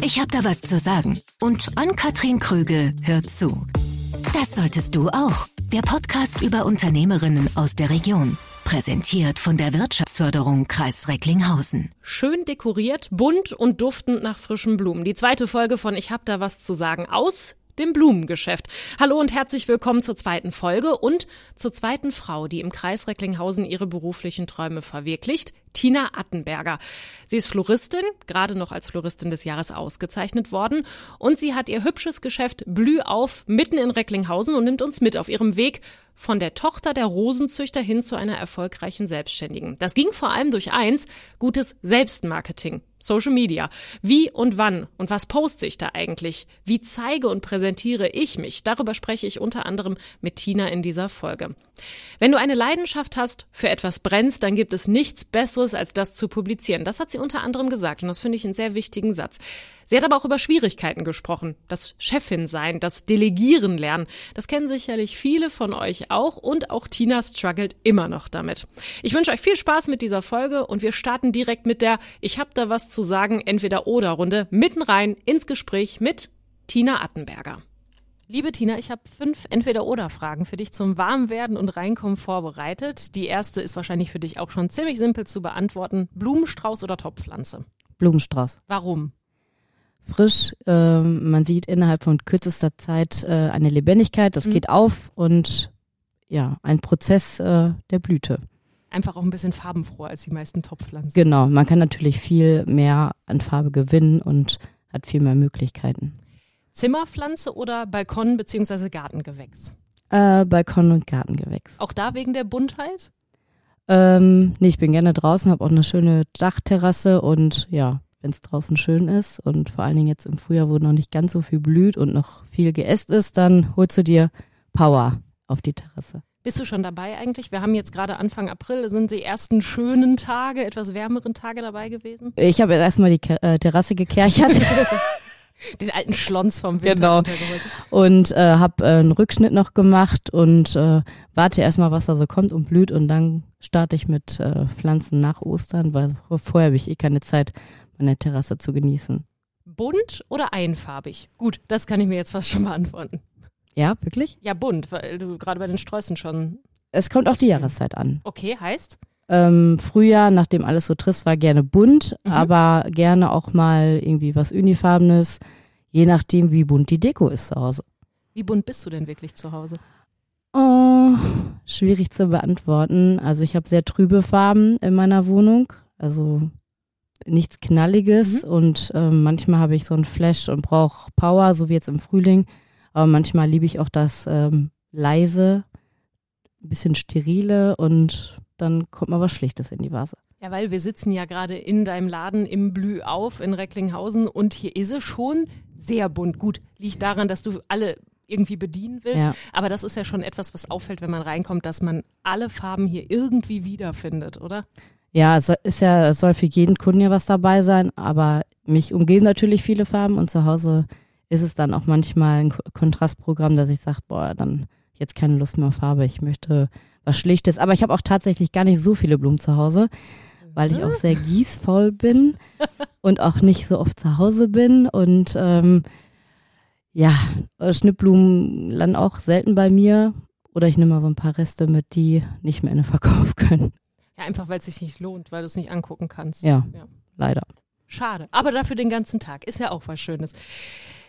Ich habe da was zu sagen. Und Ann-Kathrin Krügel hört zu. Das solltest du auch. Der Podcast über Unternehmerinnen aus der Region. Präsentiert von der Wirtschaftsförderung Kreis Recklinghausen. Schön dekoriert, bunt und duftend nach frischen Blumen. Die zweite Folge von Ich hab da was zu sagen aus dem Blumengeschäft. Hallo und herzlich willkommen zur zweiten Folge und zur zweiten Frau, die im Kreis Recklinghausen ihre beruflichen Träume verwirklicht, Tina Attenberger. Sie ist Floristin, gerade noch als Floristin des Jahres ausgezeichnet worden und sie hat ihr hübsches Geschäft Blüh auf mitten in Recklinghausen und nimmt uns mit auf ihrem Weg von der Tochter der Rosenzüchter hin zu einer erfolgreichen Selbstständigen. Das ging vor allem durch eins, gutes Selbstmarketing. Social Media. Wie und wann und was poste ich da eigentlich? Wie zeige und präsentiere ich mich? Darüber spreche ich unter anderem mit Tina in dieser Folge. Wenn du eine Leidenschaft hast, für etwas brennst, dann gibt es nichts Besseres, als das zu publizieren. Das hat sie unter anderem gesagt und das finde ich einen sehr wichtigen Satz. Sie hat aber auch über Schwierigkeiten gesprochen. Das Chefin sein, das Delegieren lernen. Das kennen sicherlich viele von euch auch und auch Tina struggelt immer noch damit. Ich wünsche euch viel Spaß mit dieser Folge und wir starten direkt mit der Ich hab da was zu sagen, entweder oder Runde mitten rein ins Gespräch mit Tina Attenberger. Liebe Tina, ich habe fünf Entweder-Oder-Fragen für dich zum Warmwerden und Reinkommen vorbereitet. Die erste ist wahrscheinlich für dich auch schon ziemlich simpel zu beantworten. Blumenstrauß oder Topfpflanze? Blumenstrauß. Warum? Frisch, äh, man sieht innerhalb von kürzester Zeit äh, eine Lebendigkeit, das mhm. geht auf und ja, ein Prozess äh, der Blüte. Einfach auch ein bisschen farbenfroher als die meisten Topfpflanzen. Genau, man kann natürlich viel mehr an Farbe gewinnen und hat viel mehr Möglichkeiten. Zimmerpflanze oder Balkon- bzw. Gartengewächs? Äh, Balkon- und Gartengewächs. Auch da wegen der Buntheit? Ähm, nee, ich bin gerne draußen, habe auch eine schöne Dachterrasse und ja, wenn es draußen schön ist und vor allen Dingen jetzt im Frühjahr, wo noch nicht ganz so viel blüht und noch viel geäst ist, dann holst du dir Power auf die Terrasse. Bist du schon dabei eigentlich? Wir haben jetzt gerade Anfang April, sind die ersten schönen Tage, etwas wärmeren Tage dabei gewesen? Ich habe jetzt erstmal die äh, Terrasse gekerchert. Den alten Schlons vom Winter genau. Und äh, habe äh, einen Rückschnitt noch gemacht und äh, warte erstmal, was da so kommt und blüht und dann starte ich mit äh, Pflanzen nach Ostern, weil vorher habe ich eh keine Zeit, meine Terrasse zu genießen. Bunt oder einfarbig? Gut, das kann ich mir jetzt fast schon beantworten. Ja, wirklich? Ja, bunt, weil du gerade bei den Sträußen schon. Es kommt auch die Jahreszeit an. Okay, heißt? Ähm, Frühjahr, nachdem alles so trist war, gerne bunt, mhm. aber gerne auch mal irgendwie was Unifarbenes, je nachdem, wie bunt die Deko ist zu Hause. Wie bunt bist du denn wirklich zu Hause? Oh, schwierig zu beantworten. Also ich habe sehr trübe Farben in meiner Wohnung, also nichts Knalliges mhm. und äh, manchmal habe ich so ein Flash und brauche Power, so wie jetzt im Frühling. Aber manchmal liebe ich auch das ähm, leise, ein bisschen sterile und dann kommt mal was Schlichtes in die Vase. Ja, weil wir sitzen ja gerade in deinem Laden im Blü auf in Recklinghausen und hier ist es schon sehr bunt. Gut, liegt daran, dass du alle irgendwie bedienen willst. Ja. Aber das ist ja schon etwas, was auffällt, wenn man reinkommt, dass man alle Farben hier irgendwie wiederfindet, oder? Ja, es ist ja, es soll für jeden Kunden ja was dabei sein, aber mich umgeben natürlich viele Farben und zu Hause ist es dann auch manchmal ein Kontrastprogramm, dass ich sage, boah, dann jetzt keine Lust mehr auf Farbe, ich möchte was Schlichtes. Aber ich habe auch tatsächlich gar nicht so viele Blumen zu Hause, weil ich auch sehr gießvoll bin und auch nicht so oft zu Hause bin. Und ähm, ja, Schnittblumen landen auch selten bei mir. Oder ich nehme mal so ein paar Reste mit, die nicht mehr in den Verkauf können. Ja, einfach weil es sich nicht lohnt, weil du es nicht angucken kannst. Ja, ja, leider. Schade. Aber dafür den ganzen Tag. Ist ja auch was Schönes.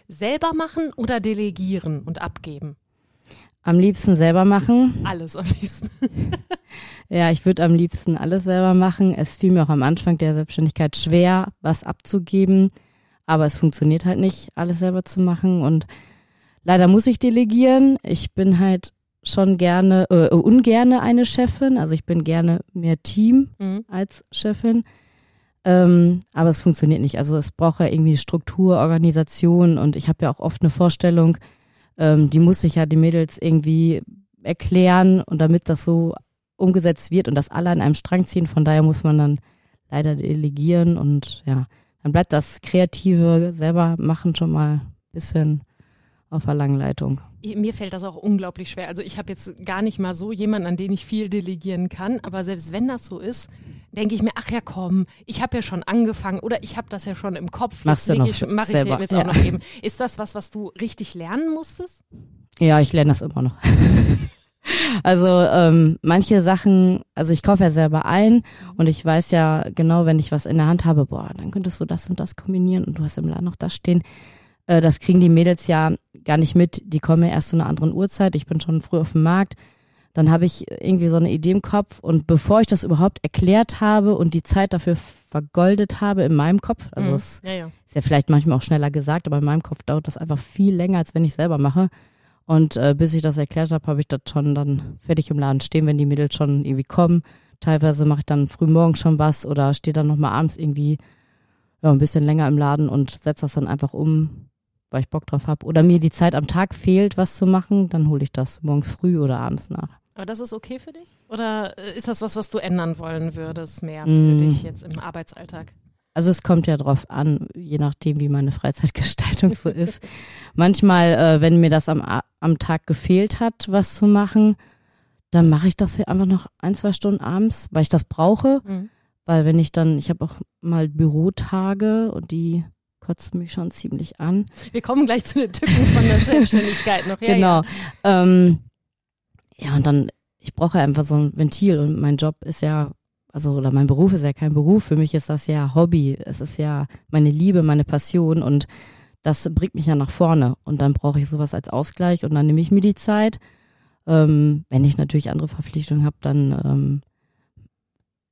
Selber machen oder delegieren und abgeben? Am liebsten selber machen. Alles am liebsten. ja, ich würde am liebsten alles selber machen. Es fiel mir auch am Anfang der Selbstständigkeit schwer, was abzugeben. Aber es funktioniert halt nicht, alles selber zu machen. Und leider muss ich delegieren. Ich bin halt schon gerne, äh, ungerne eine Chefin. Also ich bin gerne mehr Team mhm. als Chefin. Ähm, aber es funktioniert nicht. Also es braucht ja irgendwie Struktur, Organisation und ich habe ja auch oft eine Vorstellung, ähm, die muss sich ja die Mädels irgendwie erklären und damit das so umgesetzt wird und das alle an einem Strang ziehen, von daher muss man dann leider delegieren und ja, dann bleibt das Kreative selber machen schon mal ein bisschen auf der langen Leitung. Mir fällt das auch unglaublich schwer. Also ich habe jetzt gar nicht mal so jemanden, an den ich viel delegieren kann, aber selbst wenn das so ist, denke ich mir, ach ja komm, ich habe ja schon angefangen oder ich habe das ja schon im Kopf. Machst du noch ich, mach ich jetzt ja. auch noch eben. Ist das was, was du richtig lernen musstest? Ja, ich lerne das immer noch. Also ähm, manche Sachen, also ich kaufe ja selber ein und ich weiß ja genau, wenn ich was in der Hand habe, boah, dann könntest du das und das kombinieren und du hast im Laden noch das stehen. Äh, das kriegen die Mädels ja gar nicht mit. Die kommen ja erst zu einer anderen Uhrzeit. Ich bin schon früh auf dem Markt. Dann habe ich irgendwie so eine Idee im Kopf und bevor ich das überhaupt erklärt habe und die Zeit dafür vergoldet habe in meinem Kopf, also Mhm. es ja, ja. ist ja vielleicht manchmal auch schneller gesagt, aber in meinem Kopf dauert das einfach viel länger, als wenn ich selber mache. Und äh, bis ich das erklärt habe, habe ich das schon dann fertig im Laden stehen, wenn die Mädels schon irgendwie kommen. Teilweise mache ich dann früh morgens schon was oder stehe dann nochmal abends irgendwie ja, ein bisschen länger im Laden und setze das dann einfach um, weil ich Bock drauf habe. Oder mir die Zeit am Tag fehlt, was zu machen, dann hole ich das morgens früh oder abends nach. Aber das ist okay für dich? Oder äh, ist das was, was du ändern wollen würdest, mehr für Mm. dich jetzt im Arbeitsalltag? Also es kommt ja drauf an, je nachdem, wie meine Freizeitgestaltung so ist. Manchmal, äh, wenn mir das am, am Tag gefehlt hat, was zu machen, dann mache ich das hier einfach noch ein, zwei Stunden abends, weil ich das brauche. Mhm. Weil wenn ich dann, ich habe auch mal Bürotage und die kotzen mich schon ziemlich an. Wir kommen gleich zu den Tücken von der Selbstständigkeit noch. Ja, genau. Ja. Ähm, ja, und dann, ich brauche einfach so ein Ventil und mein Job ist ja, also, oder mein Beruf ist ja kein Beruf. Für mich ist das ja Hobby. Es ist ja meine Liebe, meine Passion und das bringt mich ja nach vorne. Und dann brauche ich sowas als Ausgleich und dann nehme ich mir die Zeit. Ähm, wenn ich natürlich andere Verpflichtungen habe, dann ähm,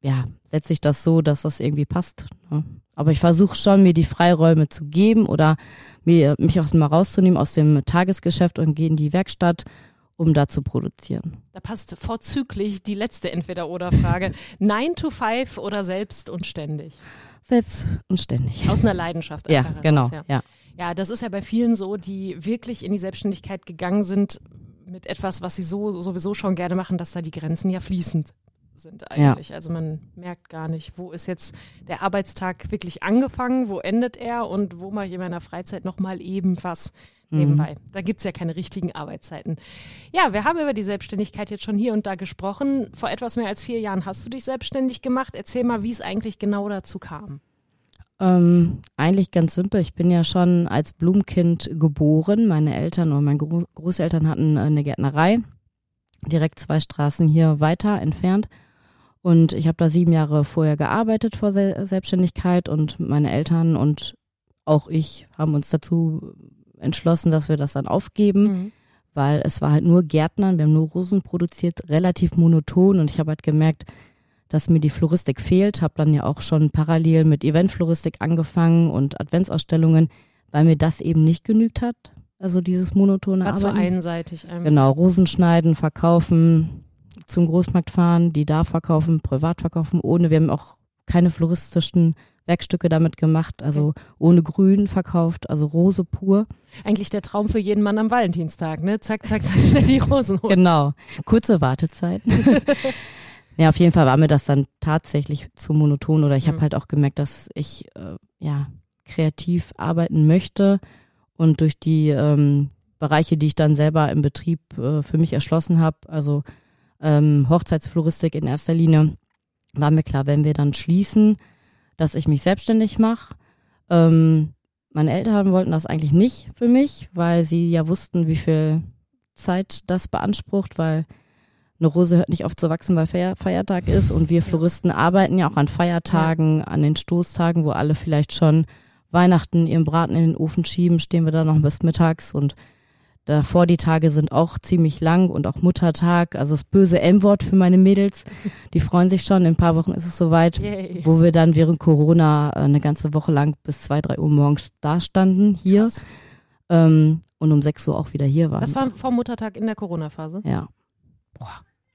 ja, setze ich das so, dass das irgendwie passt. Ne? Aber ich versuche schon, mir die Freiräume zu geben oder mir, mich auch mal rauszunehmen aus dem Tagesgeschäft und gehe in die Werkstatt, um da zu produzieren. Da passt vorzüglich die letzte Entweder-Oder-Frage. 9 to 5 oder selbst und ständig? Selbst und ständig. Aus einer Leidenschaft. Ja, einfach genau. heraus, ja. Ja. Ja, das ist ja bei vielen so, die wirklich in die Selbstständigkeit gegangen sind mit etwas, was sie so sowieso schon gerne machen, dass da die Grenzen ja fließend sind eigentlich. Also man merkt gar nicht, wo ist jetzt der Arbeitstag wirklich angefangen, wo endet er und wo mache ich in meiner Freizeit nochmal eben was nebenbei. Da gibt's ja keine richtigen Arbeitszeiten. Ja, wir haben über die Selbstständigkeit jetzt schon hier und da gesprochen. Vor etwas mehr als vier Jahren hast du dich selbstständig gemacht. Erzähl mal, wie es eigentlich genau dazu kam. Ähm, eigentlich ganz simpel. Ich bin ja schon als Blumenkind geboren. Meine Eltern und meine Gro Großeltern hatten äh, eine Gärtnerei, direkt zwei Straßen hier weiter entfernt. Und ich habe da sieben Jahre vorher gearbeitet vor Se Selbstständigkeit und meine Eltern und auch ich haben uns dazu entschlossen, dass wir das dann aufgeben, Mhm. weil es war halt nur Gärtnern, wir haben nur Rosen produziert, relativ monoton und ich habe halt gemerkt, dass mir die Floristik fehlt, habe dann ja auch schon parallel mit Eventfloristik angefangen und Adventsausstellungen, weil mir das eben nicht genügt hat, also dieses monotone War zu Arbeiten. einseitig. einfach. Genau, Rosen schneiden, verkaufen, zum Großmarkt fahren, die da verkaufen, privat verkaufen, ohne, wir haben auch keine floristischen Werkstücke damit gemacht, also ohne Grün verkauft, also Rose pur. Eigentlich der Traum für jeden Mann am Valentinstag, ne? Zack, zack, zack, schnell die Rosen holen. Genau, kurze Wartezeiten. ja, auf jeden Fall war mir das dann tatsächlich zu monoton oder ich habe Mhm. halt auch gemerkt, dass ich äh, ja kreativ arbeiten möchte und durch die ähm, Bereiche, die ich dann selber im Betrieb äh, für mich erschlossen habe, also ähm, Hochzeitsfloristik in erster Linie, war mir klar, wenn wir dann schließen, dass ich mich selbstständig mache. Ähm, meine Eltern wollten das eigentlich nicht für mich, weil sie ja wussten, wie viel Zeit das beansprucht, weil eine Rose hört nicht auf zu wachsen, weil Feier Feiertag ist und wir Floristen arbeiten ja auch an Feiertagen, an den Stoßtagen, wo alle vielleicht schon Weihnachten ihren Braten in den Ofen schieben, stehen wir da noch bis mittags und davor die Tage sind auch ziemlich lang und auch Muttertag, also das böse M-Wort für meine Mädels, die freuen sich schon, in ein paar Wochen ist es soweit, Yay. wo wir dann während Corona äh, eine ganze Woche lang bis zwei, drei Uhr morgens da standen hier ähm, und um sechs Uhr auch wieder hier waren. Das war vor Muttertag in der Corona-Phase. ja.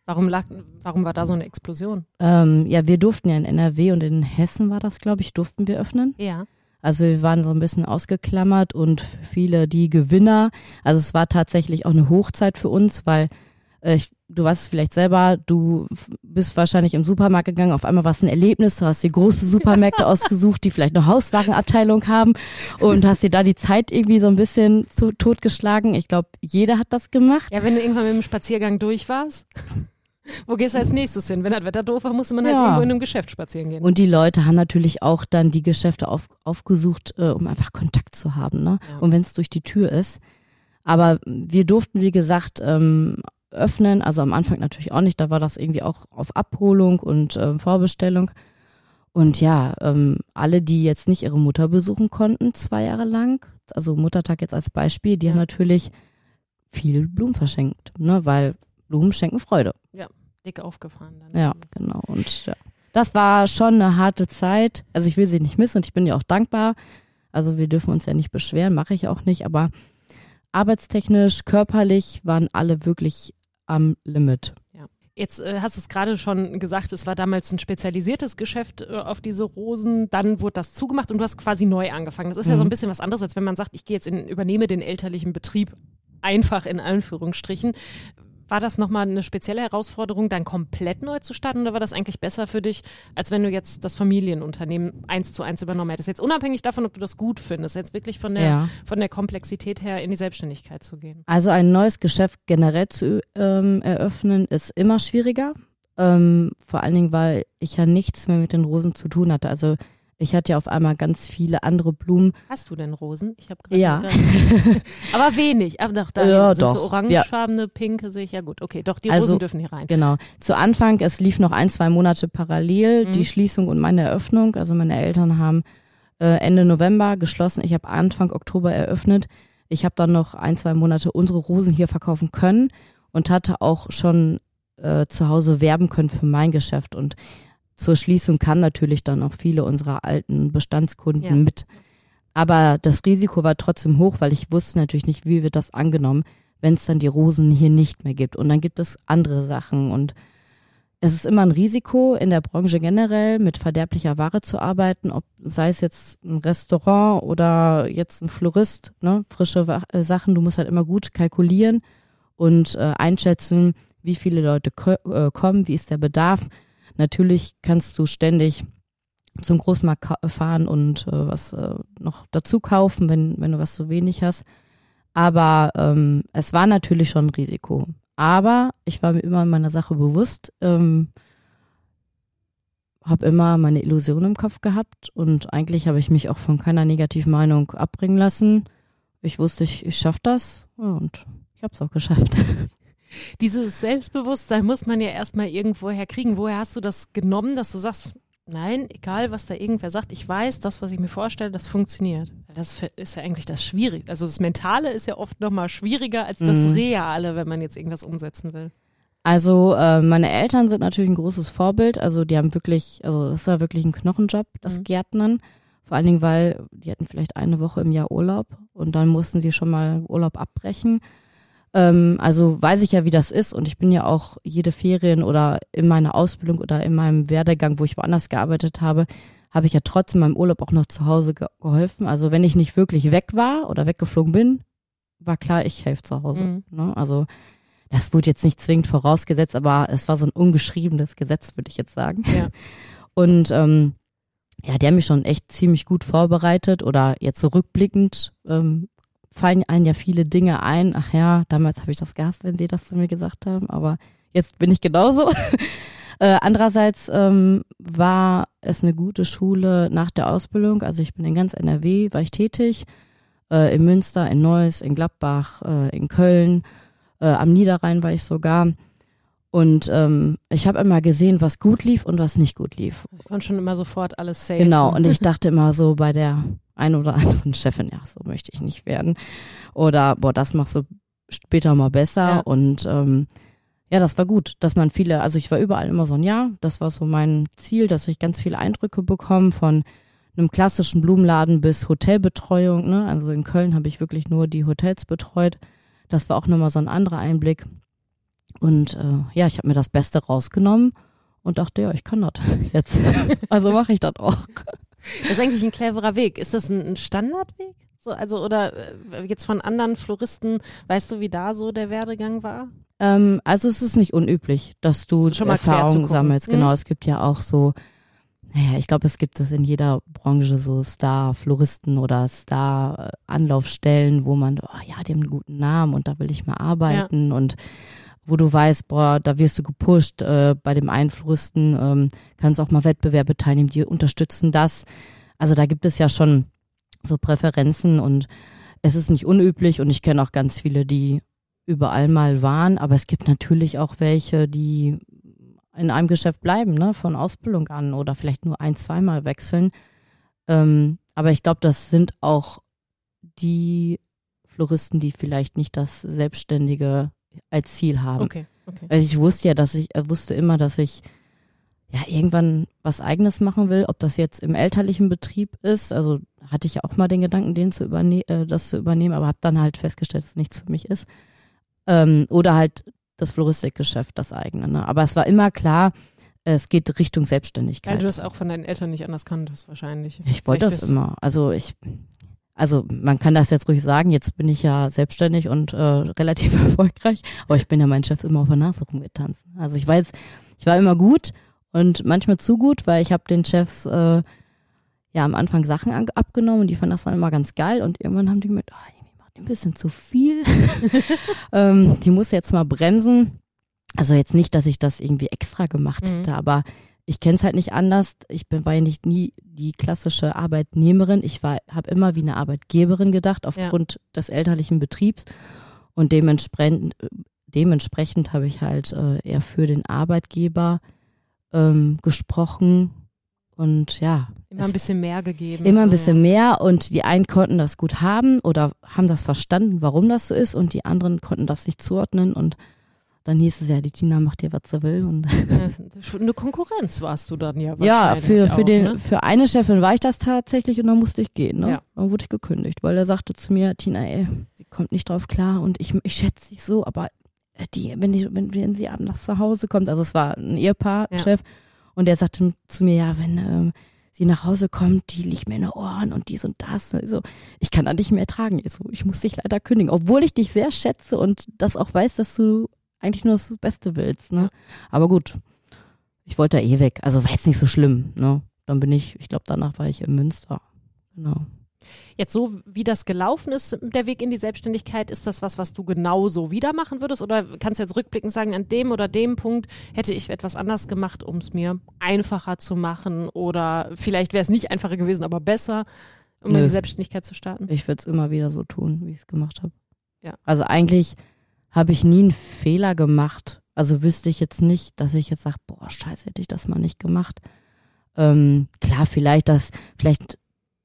Warum, lag, warum war da so eine Explosion? Ähm, ja, wir durften ja in NRW und in Hessen war das, glaube ich, durften wir öffnen. Ja. Also wir waren so ein bisschen ausgeklammert und viele die Gewinner. Also es war tatsächlich auch eine Hochzeit für uns, weil äh, ich, du weißt es vielleicht selber, du bist wahrscheinlich im Supermarkt gegangen, auf einmal war es ein Erlebnis, du hast dir große Supermärkte ausgesucht, die vielleicht eine Hauswarenabteilung haben und hast dir da die Zeit irgendwie so ein bisschen zu, totgeschlagen. Ich glaube, jeder hat das gemacht. Ja, wenn du irgendwann mit dem Spaziergang durch warst. Wo gehst du als nächstes hin? Wenn das Wetter doof war, musste man halt Ja. irgendwo in einem Geschäft spazieren gehen. Und die Leute haben natürlich auch dann die Geschäfte auf, aufgesucht, äh, um einfach Kontakt zu haben. Ne? Ja. Und wenn es durch die Tür ist. Aber wir durften, wie gesagt, ähm, öffnen. Also am Anfang natürlich auch nicht. Da war das irgendwie auch auf Abholung und ähm, Vorbestellung. Und ja, ähm, alle, die jetzt nicht ihre Mutter besuchen konnten, zwei Jahre lang, also Muttertag jetzt als Beispiel, die Ja. haben natürlich viel Blumen verschenkt, ne? weil Blumen schenken Freude. Dick aufgefahren dann. Ja, genau. Und ja, das war schon eine harte Zeit. Also ich will sie nicht missen und ich bin ihr auch dankbar. Also wir dürfen uns ja nicht beschweren, mache ich auch nicht. Aber arbeitstechnisch, körperlich waren alle wirklich am Limit. Jetzt äh, hast du es gerade schon gesagt, es war damals ein spezialisiertes Geschäft äh, auf diese Rosen. Dann wurde das zugemacht und du hast quasi neu angefangen. Das ist ja so ein Mhm. bisschen was anderes, als wenn man sagt, ich gehe jetzt in, übernehme den elterlichen Betrieb einfach in Anführungsstrichen. War das nochmal eine spezielle Herausforderung, dann komplett neu zu starten oder war das eigentlich besser für dich, als wenn du jetzt das Familienunternehmen eins zu eins übernommen hättest? Jetzt unabhängig davon, ob du das gut findest, jetzt wirklich von der, Ja. von der Komplexität her in die Selbstständigkeit zu gehen. Also ein neues Geschäft generell zu ähm, eröffnen, ist immer schwieriger. Ähm, vor allen Dingen, weil ich ja nichts mehr mit den Rosen zu tun hatte. Also ich hatte ja auf einmal ganz viele andere Blumen. Hast du denn Rosen? Ich habe gerade. Ja. aber wenig. Aber doch, da Ja, sind doch. so orangefarbene, pinke sehe ich. Ja gut, okay. Doch, die Also- Rosen dürfen hier rein. Genau. Zu Anfang, es lief noch ein, zwei Monate parallel, Mhm. die Schließung und meine Eröffnung. Also meine Eltern haben äh, Ende November geschlossen. Ich habe Anfang Oktober eröffnet. Ich habe dann noch ein, zwei Monate unsere Rosen hier verkaufen können und hatte auch schon äh, zu Hause werben können für mein Geschäft. Und zur Schließung kamen natürlich dann auch viele unserer alten Bestandskunden Ja. mit. Aber das Risiko war trotzdem hoch, weil ich wusste natürlich nicht, wie wird das angenommen, wenn es dann die Rosen hier nicht mehr gibt. Und dann gibt es andere Sachen. Und es ist immer ein Risiko in der Branche generell, mit verderblicher Ware zu arbeiten, ob sei es jetzt ein Restaurant oder jetzt ein Florist, ne? frische äh, Sachen. Du musst halt immer gut kalkulieren und äh, einschätzen, wie viele Leute äh, kommen, wie ist der Bedarf. Natürlich kannst du ständig zum Großmarkt fahren und äh, was äh, noch dazu kaufen, wenn, wenn du was zu wenig hast. Aber ähm, es war natürlich schon ein Risiko. Aber ich war mir immer meiner Sache bewusst, ähm, habe immer meine Illusion im Kopf gehabt und eigentlich habe ich mich auch von keiner negativen Meinung abbringen lassen. Ich wusste, ich, ich schaffe das und ich habe es auch geschafft. Dieses Selbstbewusstsein muss man ja erstmal irgendwo herkriegen. Woher hast du das genommen, dass du sagst, nein, egal was da irgendwer sagt, ich weiß, das, was ich mir vorstelle, das funktioniert. Das ist ja eigentlich das Schwierige. Also das Mentale ist ja oft nochmal schwieriger als das Mhm. Reale, wenn man jetzt irgendwas umsetzen will. Also äh, meine Eltern sind natürlich ein großes Vorbild. Also die haben wirklich, also das ist ja wirklich ein Knochenjob, das Mhm. Gärtnern. Vor allen Dingen, weil die hatten vielleicht eine Woche im Jahr Urlaub und dann mussten sie schon mal Urlaub abbrechen. Ähm, also weiß ich ja, wie das ist und ich bin ja auch jede Ferien oder in meiner Ausbildung oder in meinem Werdegang, wo ich woanders gearbeitet habe, habe ich ja trotzdem meinem Urlaub auch noch zu Hause ge geholfen. Also wenn ich nicht wirklich weg war oder weggeflogen bin, war klar, ich helfe zu Hause. Mhm. Ne? Also das wurde jetzt nicht zwingend vorausgesetzt, aber es war so ein ungeschriebenes Gesetz, würde ich jetzt sagen. Ja. Und ähm, ja, die haben mich schon echt ziemlich gut vorbereitet oder jetzt so rückblickend ähm, fallen einem ja viele Dinge ein. Ach ja, damals habe ich das gehasst, wenn sie das zu mir gesagt haben, aber jetzt bin ich genauso. äh, andererseits ähm, war es eine gute Schule nach der Ausbildung. Also ich bin in ganz NRW, war ich tätig, äh, in Münster, in Neuss, in Gladbach, äh, in Köln, äh, am Niederrhein war ich sogar. Und ähm, ich habe immer gesehen, was gut lief und was nicht gut lief. Ich konnte schon immer sofort alles safe. Genau, und ich dachte immer so bei der ein oder anderen Chefin, ja, so möchte ich nicht werden. Oder, boah, das machst du später mal besser. Ja. Und ähm, ja, das war gut, dass man viele, also ich war überall immer so ein Ja, das war so mein Ziel, dass ich ganz viele Eindrücke bekomme von einem klassischen Blumenladen bis Hotelbetreuung. Ne? Also in Köln habe ich wirklich nur die Hotels betreut. Das war auch nochmal so ein anderer Einblick. Und äh, ja, ich habe mir das Beste rausgenommen und dachte, ja, ich kann das jetzt. also mache ich das auch. Das ist eigentlich ein cleverer Weg. Ist das ein, Standardweg? So, also, oder äh, jetzt von anderen Floristen, weißt du, wie da so der Werdegang war? Ähm, also es ist nicht unüblich, dass du Schon mal Erfahrungen sammelst. Mhm. Genau, es gibt ja auch so, naja, ich glaube, es gibt es in jeder Branche so Star-Floristen oder Star-Anlaufstellen, wo man, oh ja, die haben einen guten Namen und da will ich mal arbeiten und wo du weißt, boah, da wirst du gepusht, äh, bei dem einen Floristen ähm, kannst auch mal Wettbewerbe teilnehmen, die unterstützen das. Also da gibt es ja schon so Präferenzen und es ist nicht unüblich und ich kenne auch ganz viele, die überall mal waren, aber es gibt natürlich auch welche, die in einem Geschäft bleiben, ne, von Ausbildung an oder vielleicht nur ein, zweimal wechseln. Ähm, aber ich glaube, das sind auch die Floristen, die vielleicht nicht das Selbstständige als Ziel haben. Okay, okay. Also ich wusste ja, dass ich äh, wusste immer, dass ich ja irgendwann was eigenes machen will, ob das jetzt im elterlichen Betrieb ist. Also hatte ich ja auch mal den Gedanken, den zu überne äh, das zu übernehmen, aber habe dann halt festgestellt, dass es nichts für mich ist. Ähm, oder halt das Floristikgeschäft, das eigene. Ne? Aber es war immer klar, es geht Richtung Selbstständigkeit. Weil du das auch von deinen Eltern nicht anders kanntest, wahrscheinlich. Ich wollte das immer. Also ich, also man kann das jetzt ruhig sagen, jetzt bin ich ja selbstständig und äh, relativ erfolgreich, aber ich bin ja meinen Chefs immer auf der Nase rumgetanzt. Also ich war jetzt, ich war immer gut und manchmal zu gut, weil ich habe den Chefs äh, ja am Anfang Sachen abgenommen und die fanden das dann immer ganz geil und irgendwann haben die gemerkt, oh, irgendwie macht ein bisschen zu viel. ähm, die muss jetzt mal bremsen. Also jetzt nicht, dass ich das irgendwie extra gemacht Mhm. hätte, aber ich kenne es halt nicht anders. Ich bin, war ja nicht nie die klassische Arbeitnehmerin. Ich war, habe immer wie eine Arbeitgeberin gedacht aufgrund des elterlichen Betriebs und dementsprechend, dementsprechend habe ich halt äh, eher für den Arbeitgeber ähm, gesprochen und ja, Immer ein bisschen mehr gegeben. immer ein bisschen ja. mehr und die einen konnten das gut haben oder haben das verstanden, warum das so ist und die anderen konnten das nicht zuordnen und dann hieß es ja, die Tina macht hier, was sie will und Eine Konkurrenz warst du dann ja ja, für, für auch, den, Ne? für eine Chefin war ich das tatsächlich und dann musste ich gehen, ne? Ja. Dann wurde ich gekündigt, weil er sagte zu mir, Tina, ey, sie kommt nicht drauf klar und ich, ich schätze sie so, aber die, wenn die, wenn, wenn sie abends nach Hause kommt, also es war ein Ehepaar, Ja. Chef, und der sagte zu mir, ja, wenn ähm, sie nach Hause kommt, die liegt mir in den Ohren und dies und das. Also, ich kann da nicht mehr tragen. Ich, so, ich muss dich leider kündigen, obwohl ich dich sehr schätze und das auch weiß, dass du eigentlich nur das Beste willst. Ne? Aber gut, ich wollte da eh weg. Also war jetzt nicht so schlimm. Ne? Dann bin ich, ich glaube, danach war ich in Münster. Genau. Jetzt so, wie das gelaufen ist, der Weg in die Selbstständigkeit, ist das was, was du genauso wieder machen würdest? Oder kannst du jetzt rückblickend sagen, an dem oder dem Punkt hätte ich etwas anders gemacht, um es mir einfacher zu machen? Oder vielleicht wäre es nicht einfacher gewesen, aber besser, um in Nö. die Selbstständigkeit zu starten? Ich würde es immer wieder so tun, wie ich es gemacht habe. Ja. Also eigentlich habe ich nie einen Fehler gemacht. Also wüsste ich jetzt nicht, dass ich jetzt sage, boah, scheiße, hätte ich das mal nicht gemacht. Ähm, klar, vielleicht das, vielleicht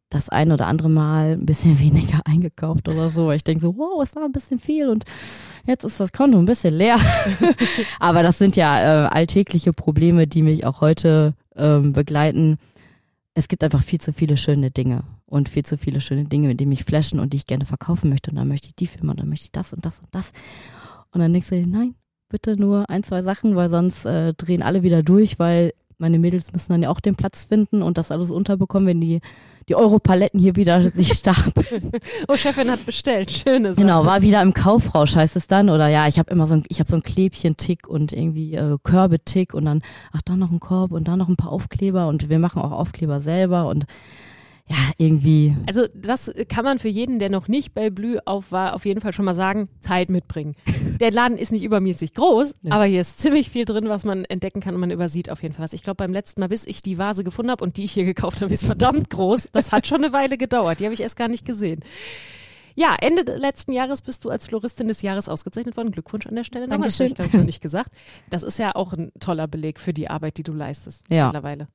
das ein oder andere Mal ein bisschen weniger eingekauft oder so. Ich denke so, wow, es war ein bisschen viel und jetzt ist das Konto ein bisschen leer. Aber das sind ja äh, alltägliche Probleme, die mich auch heute ähm, begleiten. Es gibt einfach viel zu viele schöne Dinge und viel zu viele schöne Dinge, mit denen mich flashen und die ich gerne verkaufen möchte. Und dann möchte ich die Firma und dann möchte ich das und das und das. Und dann denkst du dir, nein, bitte nur ein, zwei Sachen, weil sonst äh, drehen alle wieder durch, weil meine Mädels müssen dann ja auch den Platz finden und das alles unterbekommen, wenn die, die Europaletten hier wieder sich stapeln. Oh, Chefin hat bestellt. Schöne Sache. Genau, war wieder im Kaufrausch heißt es dann. Oder ja, ich habe immer so ein, ich habe so ein Klebchen-Tick und irgendwie äh, Körbe-Tick und dann, ach, da noch ein Korb und da noch ein paar Aufkleber und wir machen auch Aufkleber selber und ja, irgendwie. Also das kann man für jeden, der noch nicht bei Blü auf war, auf jeden Fall schon mal sagen, Zeit mitbringen. Der Laden ist nicht übermäßig groß, Ja. aber hier ist ziemlich viel drin, was man entdecken kann und man übersieht auf jeden Fall was. Ich glaube, beim letzten Mal, bis ich die Vase gefunden habe und die ich hier gekauft habe, ist verdammt groß. Das hat schon eine Weile gedauert. Die habe ich erst gar nicht gesehen. Ja, Ende letzten Jahres bist du als Floristin des Jahres ausgezeichnet worden. Glückwunsch an der Stelle. nochmal. Das habe ich, Dankeschön. glaube ich, noch nicht gesagt. Das ist ja auch ein toller Beleg für die Arbeit, die du leistest Ja. mittlerweile.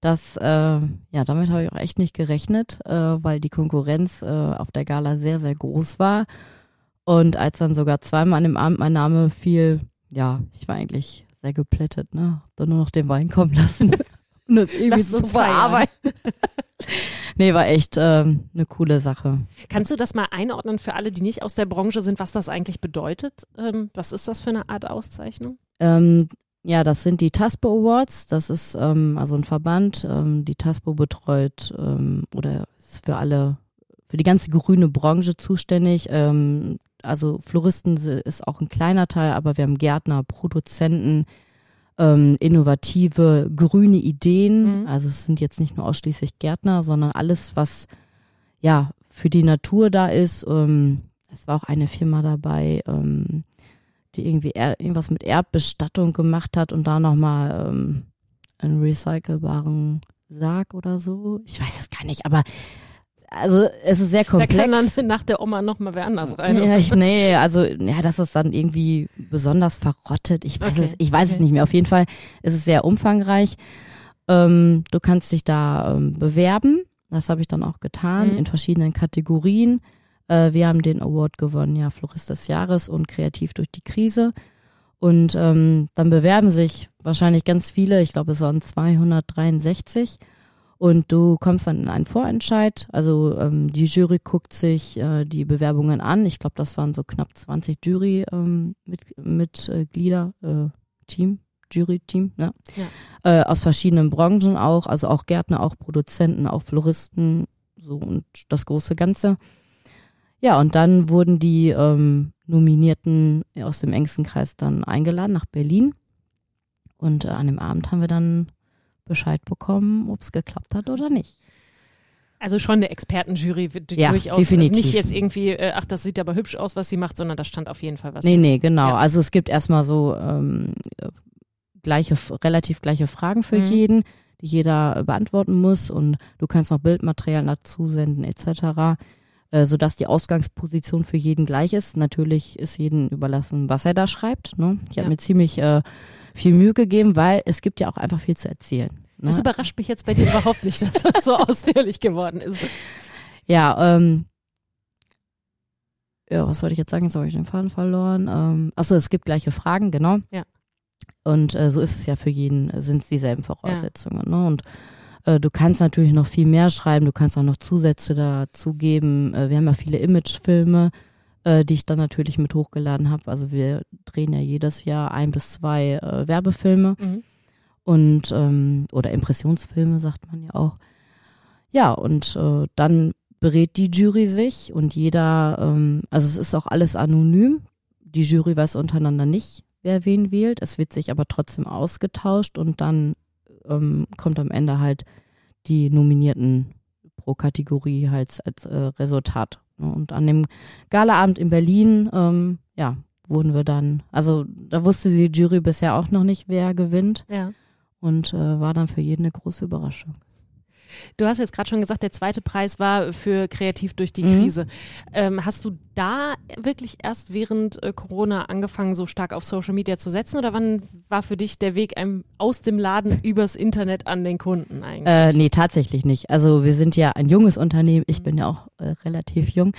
Das, äh, ja, damit habe ich auch echt nicht gerechnet, äh, weil die Konkurrenz äh, auf der Gala sehr, sehr groß war. Und als dann sogar zweimal an dem Abend mein Name fiel, ja, ich war eigentlich sehr geplättet, ne? Hab dann nur noch den Wein kommen lassen. Und das irgendwie Lass zu verarbeiten. nee, war echt ähm, eine coole Sache. Kannst du das mal einordnen für alle, die nicht aus der Branche sind, was das eigentlich bedeutet? Ähm, was ist das für eine Art Auszeichnung? Ähm, ja, das sind die TASPO Awards. Das ist ähm, also ein Verband. Ähm, die TASPO betreut ähm, oder ist für alle, für die ganze grüne Branche zuständig. Ähm, also Floristen ist auch ein kleiner Teil, aber wir haben Gärtner, Produzenten, ähm, innovative grüne Ideen. Mhm. Also es sind jetzt nicht nur ausschließlich Gärtner, sondern alles, was ja für die Natur da ist. Ähm, es war auch eine Firma dabei, ähm, die irgendwie er, irgendwas mit Erdbestattung gemacht hat und da nochmal ähm, einen recycelbaren Sarg oder so. Ich weiß es gar nicht, aber also es ist sehr komplex. Da kann dann nach der Oma nochmal wer anders rein. Ja, ich, nee, also ja, das ist dann irgendwie besonders verrottet. Ich weiß, Okay, es, ich weiß okay. es nicht mehr. Auf jeden Fall ist es sehr umfangreich. Ähm, du kannst dich da ähm, bewerben. Das habe ich dann auch getan Mhm. in verschiedenen Kategorien. Äh, wir haben den Award gewonnen, ja, Florist des Jahres und Kreativ durch die Krise. Und ähm, dann bewerben sich wahrscheinlich ganz viele, ich glaube es waren 263. Und du kommst dann in einen Vorentscheid. Also ähm, die Jury guckt sich äh, die Bewerbungen an. Ich glaube, das waren so knapp 20 Jury ähm, mit, äh, äh, Team, Jury-Team, ne? Äh, aus verschiedenen Branchen auch, also auch Gärtner, auch Produzenten, auch Floristen, so und das große Ganze. Ja, und dann wurden die ähm, Nominierten aus dem engsten Kreis dann eingeladen nach Berlin. Und äh, an dem Abend haben wir dann Bescheid bekommen, ob es geklappt hat oder nicht. Also schon eine Expertenjury wird Ja, durchaus definitiv. nicht jetzt irgendwie, äh, ach, das sieht aber hübsch aus, was sie macht, sondern da stand auf jeden Fall was. Nee, nee, genau. Ja. Also es gibt erstmal so ähm, äh, gleiche, relativ gleiche Fragen für Mhm. jeden, die jeder äh, beantworten muss und du kannst noch Bildmaterial dazu senden etc., äh, sodass die Ausgangsposition für jeden gleich ist. Natürlich ist jedem überlassen, was er da schreibt. Ne? Ich habe Ja. mir ziemlich äh, viel Mühe gegeben, weil es gibt ja auch einfach viel zu erzählen. Ne? Das überrascht mich jetzt bei dir überhaupt nicht, dass das so ausführlich geworden ist. Ja, ähm, ja, was wollte ich jetzt sagen? Jetzt habe ich den Faden verloren. Ähm, achso, es gibt gleiche Fragen, genau. Ja. Und äh, so ist es ja für jeden, sind es dieselben Voraussetzungen. Ne? Und äh, du kannst natürlich noch viel mehr schreiben, du kannst auch noch Zusätze dazu geben. Äh, wir haben ja viele Imagefilme, äh, die ich dann natürlich mit hochgeladen habe. Also wir drehen ja jedes Jahr ein bis zwei äh, Werbefilme Mhm. und ähm, oder Impressionsfilme sagt man ja auch. Ja, und äh, dann berät die Jury sich und jeder, ähm, also es ist auch alles anonym. Die Jury weiß untereinander nicht, wer wen wählt. Es wird sich aber trotzdem ausgetauscht und dann ähm, kommt am Ende halt die Nominierten pro Kategorie halt als äh, Resultat. ne? Und an dem Galaabend in Berlin, ähm, ja, wurden wir dann, also da wusste die Jury bisher auch noch nicht, wer gewinnt Ja. und äh, war dann für jeden eine große Überraschung. Du hast jetzt gerade schon gesagt, der zweite Preis war für Kreativ durch die Mhm. Krise. Ähm, hast du da wirklich erst während äh, Corona angefangen, so stark auf Social Media zu setzen oder wann war für dich der Weg einem, aus dem Laden übers Internet an den Kunden eigentlich? Äh, nee, tatsächlich nicht. Also wir sind ja ein junges Unternehmen. Ich bin ja auch äh, relativ jung.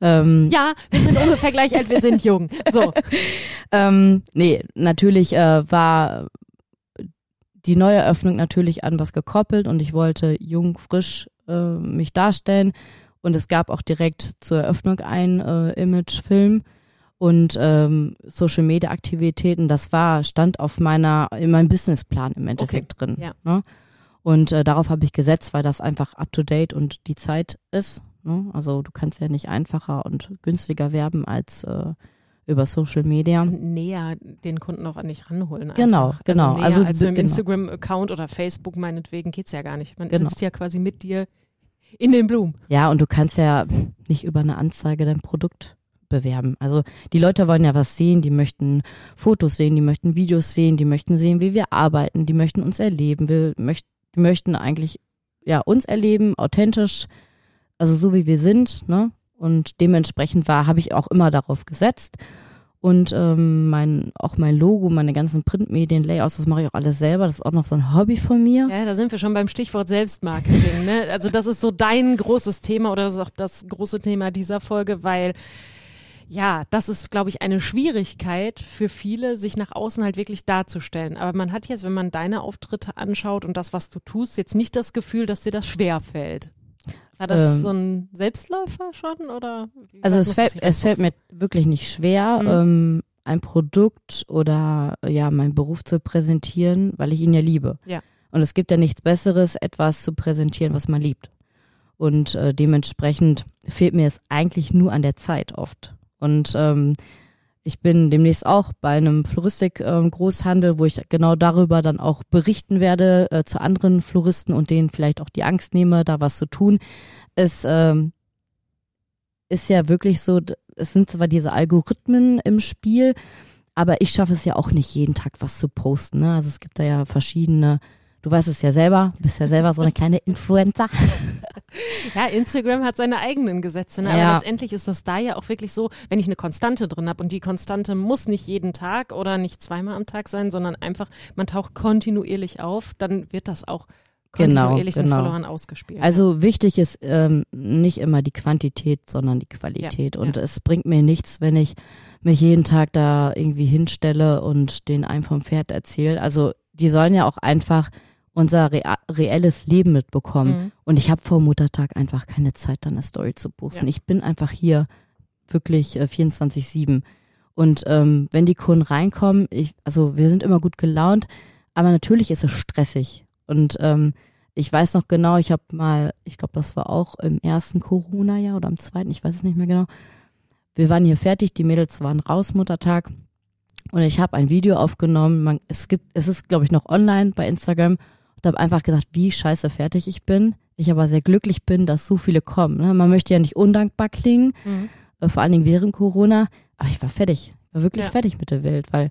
Ähm, ja, wir sind ungefähr gleich alt, wir sind jung. So. ähm, nee, natürlich äh, war die Neueröffnung natürlich an was gekoppelt und ich wollte jung, frisch äh, mich darstellen. Und es gab auch direkt zur Eröffnung einen äh, Imagefilm und ähm, Social Media Aktivitäten. Das war, stand auf meiner, in meinem Businessplan im Endeffekt drin. ja. Ne? Und äh, darauf habe ich gesetzt, weil das einfach up to date und die Zeit ist. Ne? Also du kannst ja nicht einfacher und günstiger werben als äh, über Social Media. näher den Kunden auch an dich ranholen. Einfach. Genau, genau. Also, näher Also, als mit dem genau. Instagram-Account oder Facebook meinetwegen geht's ja gar nicht. Man Genau. sitzt ja quasi mit dir in den Blumen. Ja, und du kannst ja nicht über eine Anzeige dein Produkt bewerben. Also die Leute wollen ja was sehen, die möchten Fotos sehen, die möchten Videos sehen, die möchten sehen, wie wir arbeiten, die möchten uns erleben, wir möchten, die möchten eigentlich ja uns erleben, authentisch, also so wie wir sind, ne? Und dementsprechend war, habe ich auch immer darauf gesetzt. Und ähm, mein, auch mein Logo, meine ganzen Printmedien, Layouts, das mache ich auch alles selber. Das ist auch noch so ein Hobby von mir. Ja, da sind wir schon beim Stichwort Selbstmarketing. Ne? Also das ist so dein großes Thema oder das ist auch das große Thema dieser Folge, weil ja, das ist, glaube ich, eine Schwierigkeit für viele, sich nach außen halt wirklich darzustellen. Aber man hat jetzt, wenn man deine Auftritte anschaut und das, was du tust, jetzt nicht das Gefühl, dass dir das schwer fällt. War das Ähm. so ein Selbstläufer schon oder? Also es fällt, es fällt mir wirklich nicht schwer, Mhm. ähm, ein Produkt oder ja meinen Beruf zu präsentieren, weil ich ihn ja liebe. Ja. Und es gibt ja nichts Besseres, etwas zu präsentieren, was man liebt. Und äh, dementsprechend fehlt mir es eigentlich nur an der Zeit oft. Und ähm, ich bin demnächst auch bei einem Floristik-Großhandel, wo ich genau darüber dann auch berichten werde äh, zu anderen Floristen und denen vielleicht auch die Angst nehme, da was zu tun. Es ähm, ist ja wirklich so, es sind zwar diese Algorithmen im Spiel, aber ich schaffe es ja auch nicht jeden Tag was zu posten. Ne? Also es gibt da ja verschiedene Du weißt es ja selber, bist ja selber so eine kleine Influencer. Ja, Instagram hat seine eigenen Gesetze, ne? aber ja. letztendlich ist das da ja auch wirklich so, wenn ich eine Konstante drin habe und die Konstante muss nicht jeden Tag oder nicht zweimal am Tag sein, sondern einfach, man taucht kontinuierlich auf, dann wird das auch genau, kontinuierlich genau, genau. Followern ausgespielt. Also wichtig ist ähm, nicht immer die Quantität, sondern die Qualität. Ja, und ja. es bringt mir nichts, wenn ich mich jeden Tag da irgendwie hinstelle und den einem vom Pferd erzähle. Also die sollen ja auch einfach unser reelles Leben mitbekommen. Mhm. Und ich habe vor Muttertag einfach keine Zeit, dann eine Story zu posten. Ja. Ich bin einfach hier wirklich äh, 24-7. Und ähm, wenn die Kunden reinkommen, ich, also wir sind immer gut gelaunt, aber natürlich ist es stressig. Und ähm, ich weiß noch genau, ich habe mal, ich glaube, das war auch im ersten Corona-Jahr oder im zweiten, ich weiß es nicht mehr genau. Wir waren hier fertig, die Mädels waren raus, Muttertag. Und ich habe ein Video aufgenommen. Man, es gibt, es ist, glaube ich, noch online bei Instagram und habe einfach gesagt, wie scheiße fertig ich bin. Ich aber sehr glücklich bin, dass so viele kommen. Ne? Man möchte ja nicht undankbar klingen, mhm. äh, vor allen Dingen während Corona. Aber ich war fertig, war wirklich ja. fertig mit der Welt, weil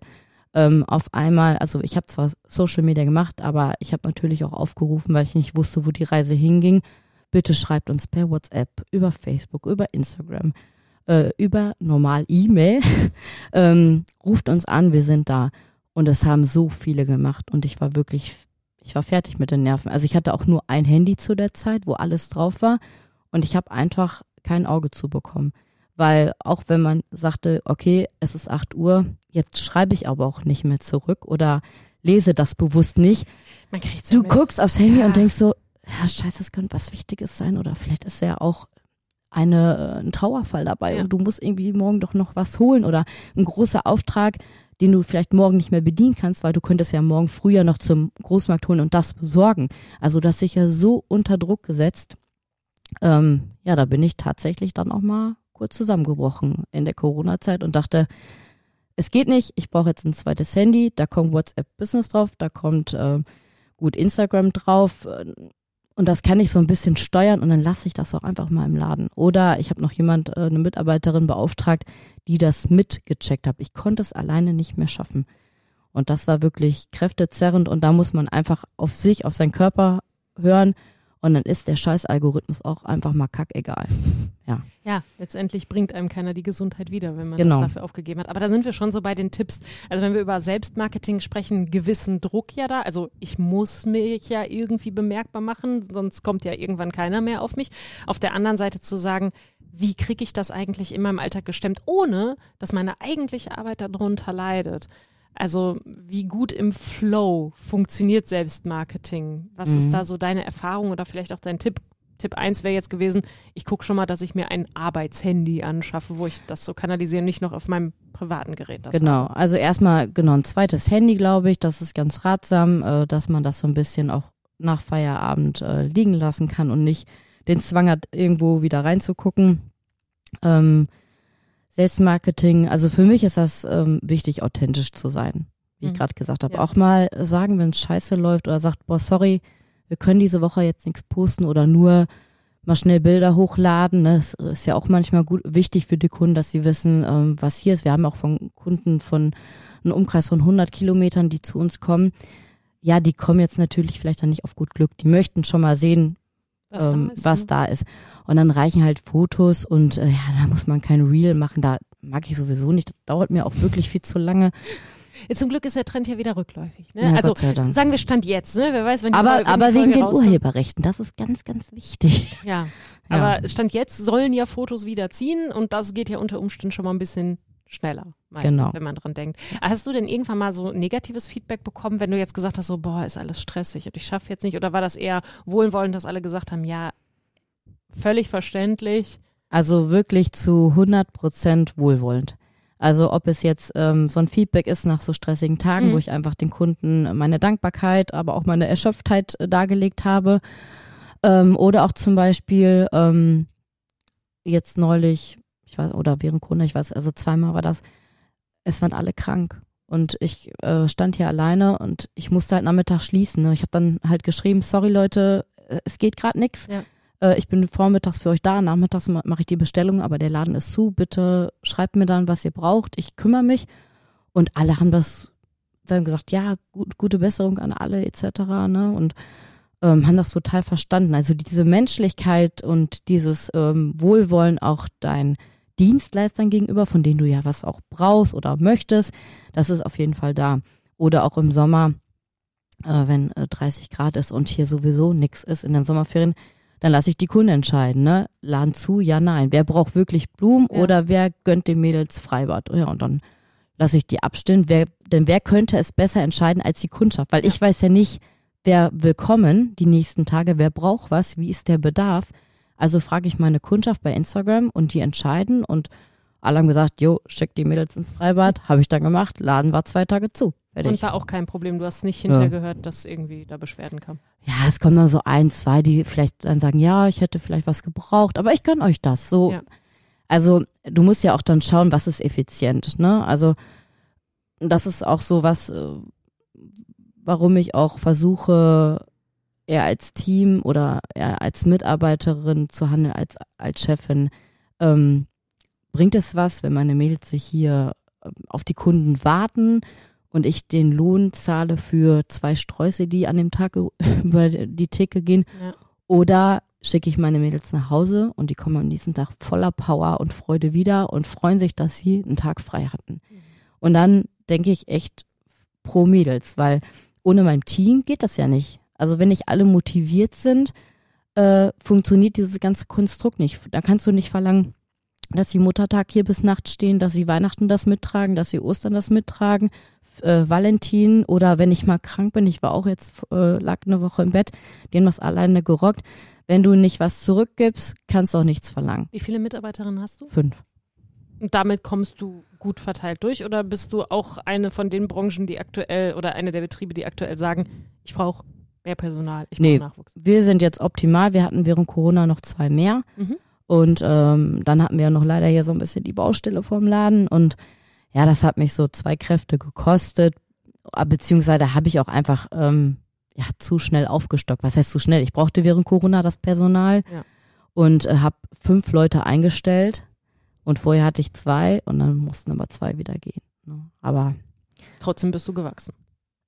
ähm, auf einmal, also ich habe zwar Social Media gemacht, aber ich habe natürlich auch aufgerufen, weil ich nicht wusste, wo die Reise hinging. Bitte schreibt uns per WhatsApp, über Facebook, über Instagram, äh, über normal E-Mail. ähm, ruft uns an, wir sind da. Und es haben so viele gemacht und ich war wirklich ich war fertig mit den Nerven. Also ich hatte auch nur ein Handy zu der Zeit, wo alles drauf war und ich habe einfach kein Auge zu bekommen. Weil auch wenn man sagte, okay, es ist 8 Uhr, jetzt schreibe ich aber auch nicht mehr zurück oder lese das bewusst nicht. du mit. guckst aufs Handy ja. und denkst so, ja, scheiße, das könnte was Wichtiges sein oder vielleicht ist ja auch eine, äh, ein Trauerfall dabei ja. und du musst irgendwie morgen doch noch was holen oder ein großer Auftrag, den du vielleicht morgen nicht mehr bedienen kannst, weil du könntest ja morgen früher noch zum Großmarkt holen und das besorgen. Also das sich ja so unter Druck gesetzt. Ähm, ja, da bin ich tatsächlich dann auch mal kurz zusammengebrochen in der Corona-Zeit und dachte, es geht nicht, ich brauche jetzt ein zweites Handy, da kommt WhatsApp Business drauf, da kommt äh, gut Instagram drauf, und das kann ich so ein bisschen steuern und dann lasse ich das auch einfach mal im Laden. Oder ich habe noch jemand, äh, eine Mitarbeiterin beauftragt, die das mitgecheckt hat. Ich konnte es alleine nicht mehr schaffen. Und das war wirklich kräftezerrend und da muss man einfach auf sich, auf seinen Körper hören und dann ist der scheiß Algorithmus auch einfach mal kackegal. Ja. Ja, letztendlich bringt einem keiner die Gesundheit wieder, wenn man genau. das dafür aufgegeben hat. Aber da sind wir schon so bei den Tipps. Also wenn wir über Selbstmarketing sprechen, gewissen Druck ja da. Also ich muss mich ja irgendwie bemerkbar machen, sonst kommt ja irgendwann keiner mehr auf mich. Auf der anderen Seite zu sagen, wie kriege ich das eigentlich in meinem Alltag gestemmt, ohne dass meine eigentliche Arbeit darunter leidet. Also wie gut im Flow funktioniert Selbstmarketing? Was mhm. ist da so deine Erfahrung oder vielleicht auch dein Tipp? Tipp 1 wäre jetzt gewesen, ich gucke schon mal, dass ich mir ein Arbeitshandy anschaffe, wo ich das so kanalisiere, nicht noch auf meinem privaten Gerät. genau, habe. also erstmal genau ein zweites Handy, glaube ich, das ist ganz ratsam, äh, dass man das so ein bisschen auch nach Feierabend äh, liegen lassen kann und nicht den Zwang hat, irgendwo wieder reinzugucken. Ähm, Selbstmarketing, also für mich ist das ähm, wichtig, authentisch zu sein, wie mhm. ich gerade gesagt habe. Ja. Auch mal sagen, wenn es scheiße läuft oder sagt, boah, sorry, wir können diese Woche jetzt nichts posten oder nur mal schnell Bilder hochladen. Ne? Das ist ja auch manchmal gut wichtig für die Kunden, dass sie wissen, ähm, was hier ist. Wir haben auch von Kunden von einem Umkreis von 100 Kilometern, die zu uns kommen. Ja, die kommen jetzt natürlich vielleicht dann nicht auf gut Glück. Die möchten schon mal sehen, was, ähm, da, ist, was ne? da ist. Und dann reichen halt Fotos und äh, ja, da muss man kein Reel machen. Da mag ich sowieso nicht. Das dauert mir auch wirklich viel zu lange. Jetzt zum Glück ist der Trend ja wieder rückläufig. Ne? Ja, also sagen wir Stand jetzt, ne? Wer weiß, wenn die Aber, Folge, aber die wegen den rauskommt. Urheberrechten, das ist ganz, ganz wichtig. Ja. ja. Aber Stand jetzt sollen ja Fotos wieder ziehen und das geht ja unter Umständen schon mal ein bisschen schneller, meistens, genau. wenn man dran denkt. Hast du denn irgendwann mal so negatives Feedback bekommen, wenn du jetzt gesagt hast, so, boah, ist alles stressig und ich schaffe jetzt nicht? Oder war das eher wohlwollend, dass alle gesagt haben, ja, völlig verständlich. Also wirklich zu 100 Prozent wohlwollend. Also ob es jetzt ähm, so ein Feedback ist nach so stressigen Tagen, mhm. wo ich einfach den Kunden meine Dankbarkeit, aber auch meine Erschöpftheit äh, dargelegt habe. Ähm, oder auch zum Beispiel ähm, jetzt neulich, ich weiß, oder während Corona, ich weiß, also zweimal war das, es waren alle krank. Und ich äh, stand hier alleine und ich musste halt Nachmittag schließen. Ne? Ich habe dann halt geschrieben, sorry Leute, es geht gerade nichts. Ja äh, ich bin vormittags für euch da, nachmittags mache ich die Bestellung, aber der Laden ist zu. Bitte schreibt mir dann, was ihr braucht. Ich kümmere mich. Und alle haben das dann gesagt, ja, gut, gute Besserung an alle etc. Ne? Und ähm, haben das total verstanden. Also diese Menschlichkeit und dieses ähm, Wohlwollen auch dein Dienstleistern gegenüber, von denen du ja was auch brauchst oder möchtest, das ist auf jeden Fall da. Oder auch im Sommer, äh, wenn äh, 30 Grad ist und hier sowieso nichts ist in den Sommerferien, dann lasse ich die Kunden entscheiden, ne? Laden zu, ja, nein. Wer braucht wirklich Blumen ja. oder wer gönnt den Mädels Freibad? Ja, und dann lasse ich die abstimmen. Wer, denn wer könnte es besser entscheiden als die Kundschaft? Weil ich weiß ja nicht, wer will kommen die nächsten Tage, wer braucht was, wie ist der Bedarf. Also frage ich meine Kundschaft bei Instagram und die entscheiden und alle haben gesagt, jo, schick die Mädels ins Freibad, habe ich dann gemacht, Laden war zwei Tage zu. Fertig. Und war auch kein Problem, du hast nicht hinterher ja. gehört, dass irgendwie da Beschwerden kam. Ja, es kommen dann so ein, zwei, die vielleicht dann sagen, ja, ich hätte vielleicht was gebraucht, aber ich gönne euch das. So, ja. also du musst ja auch dann schauen, was ist effizient, ne? Also das ist auch so was, äh, warum ich auch versuche, eher als Team oder eher als Mitarbeiterin zu handeln, als, als Chefin. Ähm, bringt es was, wenn meine Mädels sich hier ähm, auf die Kunden warten und ich den Lohn zahle für zwei Sträuße, die an dem Tag über die Theke gehen? Ja. Oder schicke ich meine Mädels nach Hause und die kommen am nächsten Tag voller Power und Freude wieder und freuen sich, dass sie einen Tag frei hatten. Mhm. Und dann denke ich echt pro Mädels, weil ohne mein Team geht das ja nicht. Also wenn nicht alle motiviert sind, äh, funktioniert dieses ganze Konstrukt nicht. Da kannst du nicht verlangen, dass sie Muttertag hier bis Nacht stehen, dass sie Weihnachten das mittragen, dass sie Ostern das mittragen, äh, Valentin oder wenn ich mal krank bin, ich war auch jetzt, äh, lag eine Woche im Bett, haben das alleine gerockt. Wenn du nicht was zurückgibst, kannst du auch nichts verlangen. Wie viele Mitarbeiterinnen hast du? Fünf. Und damit kommst du gut verteilt durch oder bist du auch eine von den Branchen, die aktuell oder eine der Betriebe, die aktuell sagen, ich brauche mehr Personal, ich nee, Nachwuchs. Wir sind jetzt optimal. Wir hatten während Corona noch zwei mehr. Mhm. Und ähm, dann hatten wir noch leider hier so ein bisschen die Baustelle vorm Laden. Und ja, das hat mich so zwei Kräfte gekostet. Beziehungsweise habe ich auch einfach ähm, ja, zu schnell aufgestockt. Was heißt zu schnell? Ich brauchte während Corona das Personal ja. und äh, habe fünf Leute eingestellt. Und vorher hatte ich zwei und dann mussten aber zwei wieder gehen. Ne? Aber trotzdem bist du gewachsen.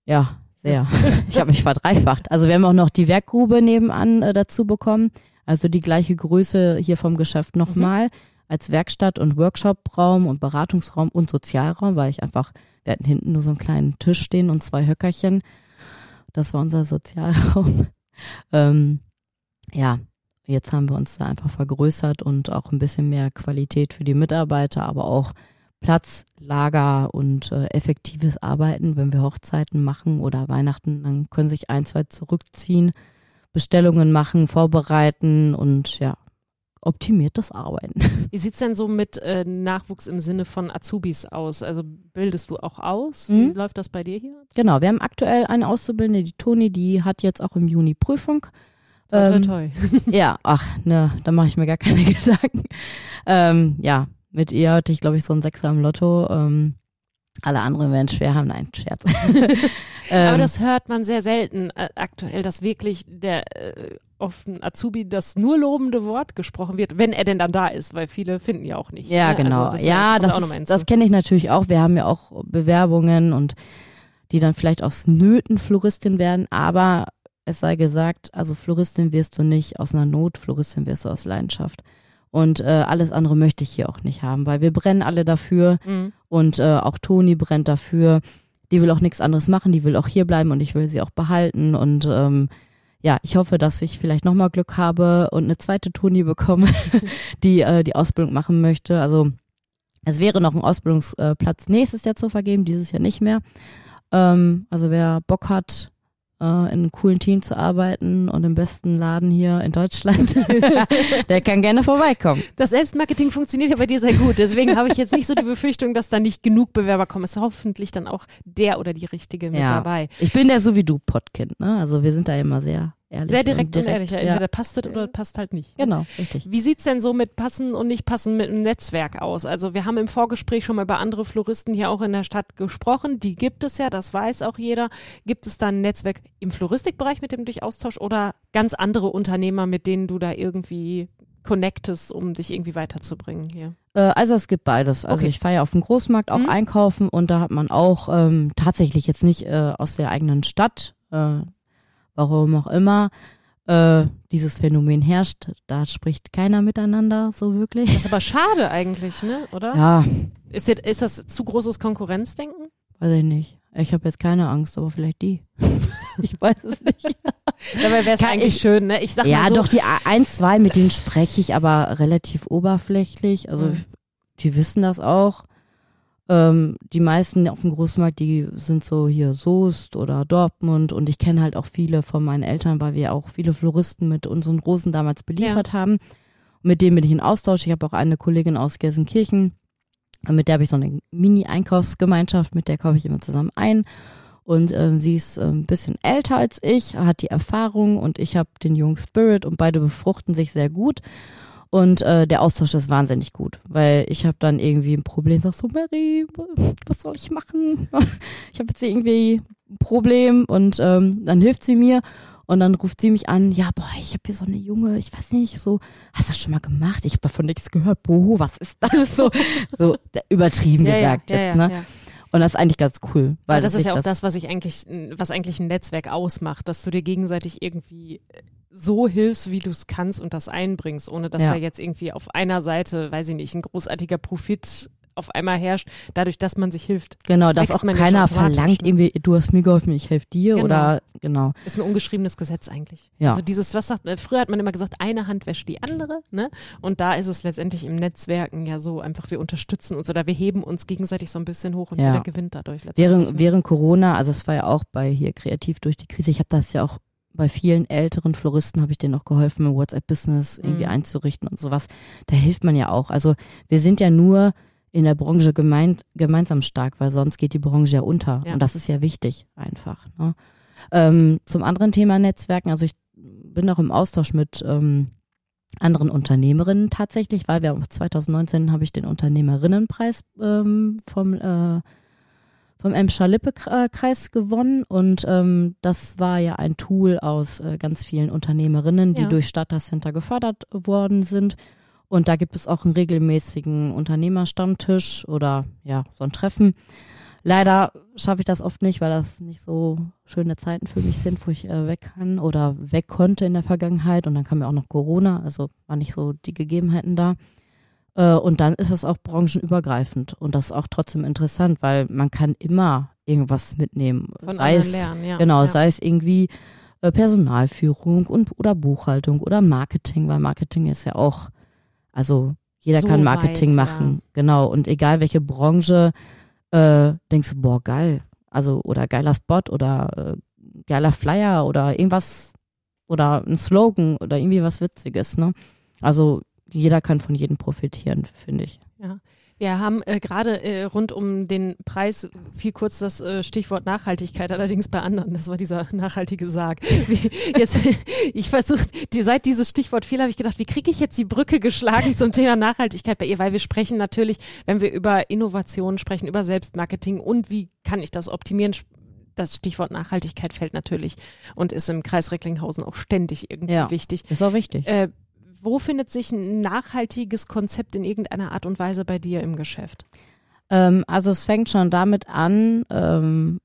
Ja, sehr. Ich habe mich verdreifacht. Also wir haben auch noch die Werkgrube nebenan äh, dazu bekommen. Also die gleiche Größe hier vom Geschäft nochmal mhm. als Werkstatt und Workshopraum und Beratungsraum und Sozialraum, weil ich einfach, wir hatten hinten nur so einen kleinen Tisch stehen und zwei Höckerchen. Das war unser Sozialraum. ähm, ja, jetzt haben wir uns da einfach vergrößert und auch ein bisschen mehr Qualität für die Mitarbeiter, aber auch Platz, Lager und äh, effektives Arbeiten. Wenn wir Hochzeiten machen oder Weihnachten, dann können sich ein, zwei zurückziehen, Bestellungen machen, vorbereiten und ja, optimiertes Arbeiten. Wie sieht's denn so mit äh, Nachwuchs im Sinne von Azubis aus? Also bildest du auch aus? Wie mhm. läuft das bei dir hier? Genau, wir haben aktuell eine Auszubildende, die Toni, die hat jetzt auch im Juni Prüfung. Toi, toi, toi. Ähm, ja, ach, ne, da mache ich mir gar keine Gedanken. Ähm, ja, mit ihr hatte ich, glaube ich, so ein Sechser im Lotto. Ähm, alle anderen werden schwer haben. Nein, Scherz. ähm, Aber das hört man sehr selten äh, aktuell, dass wirklich der äh, auf den Azubi das nur lobende Wort gesprochen wird, wenn er denn dann da ist, weil viele finden ja auch nicht. Ja, ne? genau. Also das ja, das, das kenne ich natürlich auch. Wir haben ja auch Bewerbungen und die dann vielleicht aus Nöten Floristin werden, aber es sei gesagt, also Floristin wirst du nicht aus einer Not, Floristin wirst du aus Leidenschaft. Und äh, alles andere möchte ich hier auch nicht haben, weil wir brennen alle dafür mhm. und äh, auch Toni brennt dafür. Die will auch nichts anderes machen, die will auch hier bleiben und ich will sie auch behalten. Und ähm, ja, ich hoffe, dass ich vielleicht nochmal Glück habe und eine zweite Toni bekomme, die äh, die Ausbildung machen möchte. Also es wäre noch ein Ausbildungsplatz nächstes Jahr zu vergeben, dieses Jahr nicht mehr. Ähm, also wer Bock hat, äh, in einem coolen Team zu arbeiten und im besten Laden hier in Deutschland, der kann gerne vorbeikommen. Das Selbstmarketing funktioniert ja bei dir sehr gut. Deswegen habe ich jetzt nicht so die Befürchtung, dass da nicht genug Bewerber kommen. Es ist hoffentlich dann auch der oder die Richtige mit ja. dabei. Ich bin der so wie du Podkind, ne? Also wir sind da immer sehr Ehrlich Sehr direkt und, direkt, und ehrlich. Ja. Entweder passt es oder passt halt nicht. Genau, richtig. Wie sieht es denn so mit Passen und nicht Passen mit einem Netzwerk aus? Also wir haben im Vorgespräch schon mal über andere Floristen hier auch in der Stadt gesprochen. Die gibt es ja, das weiß auch jeder. Gibt es da ein Netzwerk im Floristikbereich, mit dem du dich austauschst oder ganz andere Unternehmer, mit denen du da irgendwie connectest, um dich irgendwie weiterzubringen hier? Äh, also es gibt beides. Also Okay. ich fahre ja auf dem Großmarkt auch Mhm. einkaufen und da hat man auch ähm, tatsächlich jetzt nicht äh, aus der eigenen Stadt, äh, warum auch immer, äh, dieses Phänomen herrscht. Da spricht keiner miteinander so wirklich. Das ist aber schade eigentlich, ne? Oder? Ja, Ist, jetzt, ist das zu großes Konkurrenzdenken? weiß ich nicht. Ich habe jetzt keine Angst, aber vielleicht die. ich weiß es nicht. Dabei wäre es eigentlich ich- schön, ne? Ich sag Ja, mal so, doch, die ein, zwei, mit denen spreche ich aber relativ oberflächlich. Also Mhm. die wissen das auch. Ähm, die meisten auf dem Großmarkt, die sind so hier Soest oder Dortmund und ich kenne halt auch viele von meinen Eltern, weil wir auch viele Floristen mit unseren Rosen damals beliefert haben. Mit denen bin ich in Austausch. Ich habe auch eine Kollegin aus Gelsenkirchen, mit der habe ich so eine Mini-Einkaufsgemeinschaft, mit der kaufe ich immer zusammen ein. Und ähm, sie ist äh, ein bisschen älter als ich, hat die Erfahrung und ich habe den jungen Spirit und beide befruchten sich sehr gut. Und äh, der Austausch ist wahnsinnig gut, weil ich habe dann irgendwie ein Problem, sag so, Mary, was soll ich machen? Ich habe jetzt irgendwie ein Problem und ähm, dann hilft sie mir und dann ruft sie mich an, ja, boah, ich habe hier so eine Junge, ich weiß nicht, so, hast du das schon mal gemacht? Ich habe davon nichts gehört. Boah, was ist das? So, so übertrieben ja, gesagt ja, jetzt, ja, ne? ja. Und das ist eigentlich ganz cool. Weil das ist ja auch das, was ich eigentlich, was eigentlich ein Netzwerk ausmacht, dass du dir gegenseitig irgendwie so hilfst, wie du es kannst und das einbringst, ohne dass Ja. da jetzt irgendwie auf einer Seite, weiß ich nicht, ein großartiger Profit auf einmal herrscht, dadurch, dass man sich hilft. Genau, dass auch man keiner verlangt, ne? irgendwie, du hast mir geholfen, ich helfe dir Genau. oder genau. Ist ein ungeschriebenes Gesetz eigentlich. Ja. Also dieses, was sagt, äh, früher hat man immer gesagt, eine Hand wäscht die andere, ne? Und da ist es letztendlich im Netzwerken ja so einfach, wir unterstützen uns oder wir heben uns gegenseitig so ein bisschen hoch und Ja. jeder gewinnt dadurch letztendlich. Während, ne? während Corona, also es war ja auch bei hier kreativ durch die Krise, ich habe das ja auch bei vielen älteren Floristen habe ich denen auch geholfen, ein WhatsApp-Business irgendwie Mhm. einzurichten und sowas. Da hilft man ja auch. Also wir sind ja nur in der Branche gemein, gemeinsam stark, weil sonst geht die Branche ja unter. Ja. Und das ist ja wichtig einfach. Ne? Ähm, zum anderen Thema Netzwerken, also ich bin auch im Austausch mit ähm, anderen Unternehmerinnen tatsächlich, weil wir auch 2019 habe ich den Unternehmerinnenpreis ähm, vom äh, vom Emscher Lippe-Kreis gewonnen und ähm, das war ja ein Tool aus äh, ganz vielen Unternehmerinnen, die Ja. durch Starter Center gefördert worden sind. Und da gibt es auch einen regelmäßigen Unternehmerstammtisch oder ja, so ein Treffen. Leider schaffe ich das oft nicht, weil das nicht so schöne Zeiten für mich sind, wo ich äh, weg kann oder weg konnte in der Vergangenheit. Und dann kam ja auch noch Corona, also war nicht so die Gegebenheiten da. Äh, und dann ist es auch branchenübergreifend. Und das ist auch trotzdem interessant, weil man kann immer irgendwas mitnehmen. Von sei es, lernen, ja. Genau, ja. sei es irgendwie äh, Personalführung und oder Buchhaltung oder Marketing, weil Marketing ist ja auch, also jeder So kann Marketing weit, machen, genau. Und egal welche Branche, äh, denkst du, boah, geil. Also, oder geiler Spot oder äh, geiler Flyer oder irgendwas oder ein Slogan oder irgendwie was Witziges, ne? Also jeder kann von jedem profitieren, finde ich. Wir haben äh, gerade äh, rund um den Preis viel kurz das äh, Stichwort Nachhaltigkeit, allerdings bei anderen. Das war dieser nachhaltige Sarg. Wie, jetzt, ich versuche, die, seit dieses Stichwort fiel, habe ich gedacht, wie kriege ich jetzt die Brücke geschlagen zum Thema Nachhaltigkeit bei ihr? Weil wir sprechen natürlich, wenn wir über Innovationen sprechen, über Selbstmarketing und wie kann ich das optimieren, das Stichwort Nachhaltigkeit fällt natürlich und ist im Kreis Recklinghausen auch ständig irgendwie Ja. wichtig. Ist auch wichtig. Äh, wo findet sich ein nachhaltiges Konzept in irgendeiner Art und Weise bei dir im Geschäft? Ähm, also es fängt schon damit an, ähm,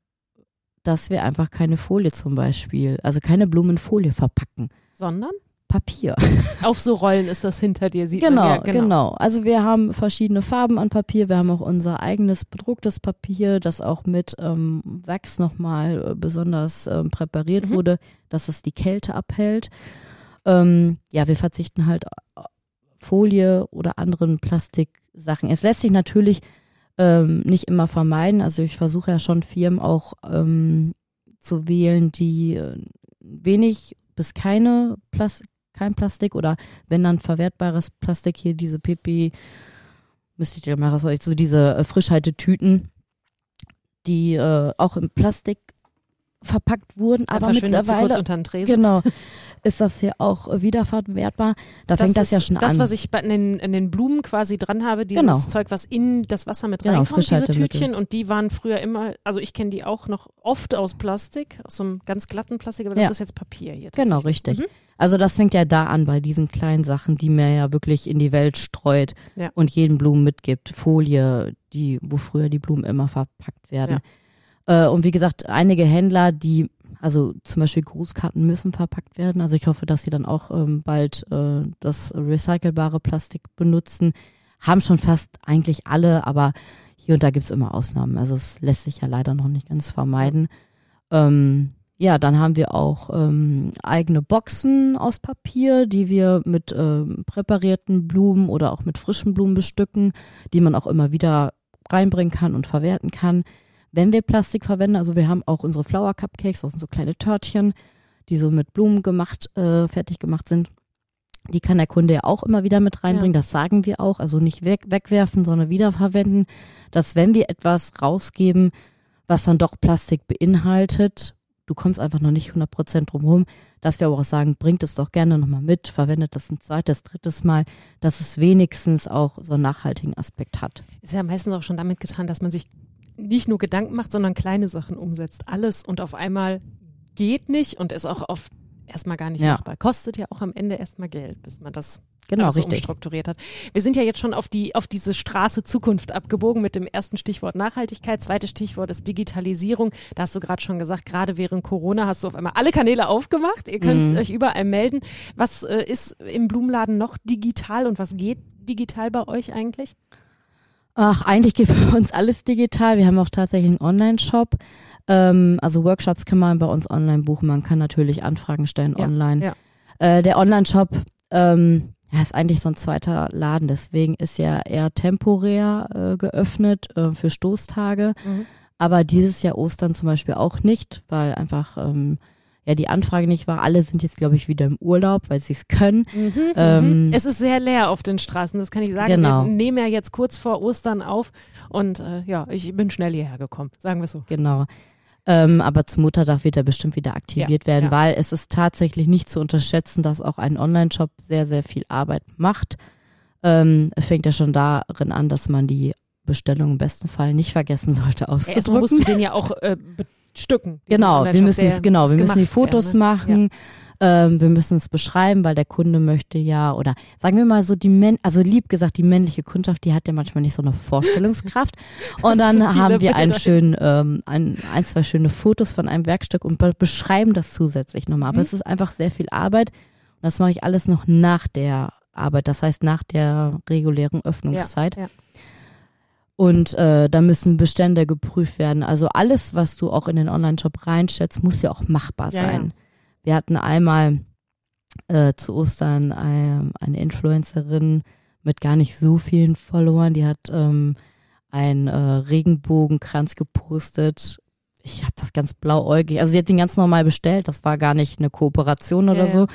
dass wir einfach keine Folie zum Beispiel, also keine Blumenfolie verpacken. Sondern? Papier. Auf so Rollen ist das hinter dir, sieht Genau, man ja, genau, Also wir haben verschiedene Farben an Papier. Wir haben auch unser eigenes bedrucktes Papier, das auch mit ähm, Wachs nochmal äh, besonders ähm, präpariert Mhm. wurde, dass es die Kälte abhält. Ähm, ja, wir verzichten halt auf Folie oder anderen Plastiksachen. Es lässt sich natürlich ähm, nicht immer vermeiden. Also ich versuche ja schon Firmen auch ähm, zu wählen, die äh, wenig bis keine Plas kein Plastik oder wenn dann verwertbares Plastik hier diese PP müsste ich dir mal was so diese äh, Frischhaltetüten, die äh, auch im Plastik verpackt wurden, Da aber sie kurz mittlerweile unter den Tresen. genau ist das hier auch wiederverwertbar. Da fängt das ja schon das, an. was ich in den, in den Blumen quasi dran habe, dieses Genau. Zeug, was in das Wasser mit Genau, reinkommt, diese. Tütchen. Und die waren früher immer, also ich kenne die auch noch oft aus Plastik, aus so einem ganz glatten Plastik, aber das Ja. ist jetzt Papier hier. Genau, richtig. Mhm. Also das fängt ja da an bei diesen kleinen Sachen, die man ja wirklich in die Welt streut Ja. und jeden Blumen mitgibt. Folie, die, wo früher die Blumen immer verpackt werden. Äh, und wie gesagt, einige Händler, die, also zum Beispiel Grußkarten müssen verpackt werden. Also ich hoffe, dass sie dann auch ähm, bald äh, das recycelbare Plastik benutzen. Haben schon fast eigentlich alle, aber hier und da gibt's immer Ausnahmen. Also es lässt sich ja leider noch nicht ganz vermeiden. Ähm, ja, dann haben wir auch ähm, eigene Boxen aus Papier, die wir mit ähm, präparierten Blumen oder auch mit frischen Blumen bestücken, die man auch immer wieder reinbringen kann und verwerten kann. Wenn wir Plastik verwenden, also wir haben auch unsere Flower Cupcakes, das sind so kleine Törtchen, die so mit Blumen gemacht, äh, fertig gemacht sind. Die kann der Kunde ja auch immer wieder mit reinbringen, das sagen wir auch. Also nicht weg, wegwerfen, sondern wiederverwenden. Dass wenn wir etwas rausgeben, was dann doch Plastik beinhaltet, du kommst einfach noch nicht 100% drum rum, dass wir aber auch sagen, bringt es doch gerne nochmal mit, verwendet das ein zweites, drittes Mal, dass es wenigstens auch so einen nachhaltigen Aspekt hat. Ist ja meistens auch schon damit getan, dass man sich nicht nur Gedanken macht, sondern kleine Sachen umsetzt. Alles und auf einmal geht nicht und ist auch oft erstmal gar nicht Ja. machbar. Kostet ja auch am Ende erstmal Geld, bis man das Genau, so richtig. umstrukturiert hat. Wir sind ja jetzt schon auf die auf diese Straße Zukunft abgebogen mit dem ersten Stichwort Nachhaltigkeit. Zweites Stichwort ist Digitalisierung. Da hast du gerade schon gesagt, gerade während Corona hast du auf einmal alle Kanäle aufgemacht. Ihr könnt Mhm. euch überall melden. Was äh, ist im Blumenladen noch digital und was geht digital bei euch eigentlich? Ach, eigentlich geht bei uns alles digital. Wir haben auch tatsächlich einen Online-Shop. Ähm, also Workshops kann man bei uns online buchen. Man kann natürlich Anfragen stellen Ja, online. ja. Äh, der Online-Shop ähm, ja, ist eigentlich so ein zweiter Laden. Deswegen ist ja eher temporär äh, geöffnet äh, für Stoßtage. Mhm. Aber dieses Jahr Ostern zum Beispiel auch nicht, weil einfach ähm, ja die Anfrage nicht war. Alle sind jetzt, glaube ich, wieder im Urlaub, weil sie es können. Ähm, es ist sehr leer auf den Straßen, das kann ich sagen. Genau. Wir nehmen ja jetzt kurz vor Ostern auf und äh, ja, ich bin schnell hierher gekommen, sagen wir so. Genau. Ähm, aber zum Muttertag wird er bestimmt wieder aktiviert Ja, werden, ja. weil es ist tatsächlich nicht zu unterschätzen, dass auch ein Online-Shop sehr, sehr viel Arbeit macht. Ähm, es fängt ja schon darin an, dass man die Bestellung im besten Fall nicht vergessen sollte Erstmal musst du auszudrucken. den ja auch äh, bestücken. Genau, wir müssen, genau, wir müssen die Fotos werden, ne? machen. Ähm, wir müssen es beschreiben, weil der Kunde möchte ja, oder sagen wir mal so, die Män also lieb gesagt, die männliche Kundschaft, die hat ja manchmal nicht so eine Vorstellungskraft. Und dann So haben wir einen schönen, ähm, ein, ein, zwei schöne Fotos von einem Werkstück und be beschreiben das zusätzlich nochmal. Mhm. Aber es ist einfach sehr viel Arbeit. Und das mache ich alles noch nach der Arbeit, das heißt nach der regulären Öffnungszeit. Ja, ja. Und äh, da müssen Bestände geprüft werden. Also alles, was du auch in den Online-Shop reinstellst, muss ja auch machbar Ja, sein. ja. Wir hatten einmal äh, zu Ostern ein, eine Influencerin mit gar nicht so vielen Followern, die hat ähm, einen äh, Regenbogenkranz gepostet. Ich habe das ganz blauäugig, also sie hat den ganz normal bestellt, das war gar nicht eine Kooperation oder Ja, so.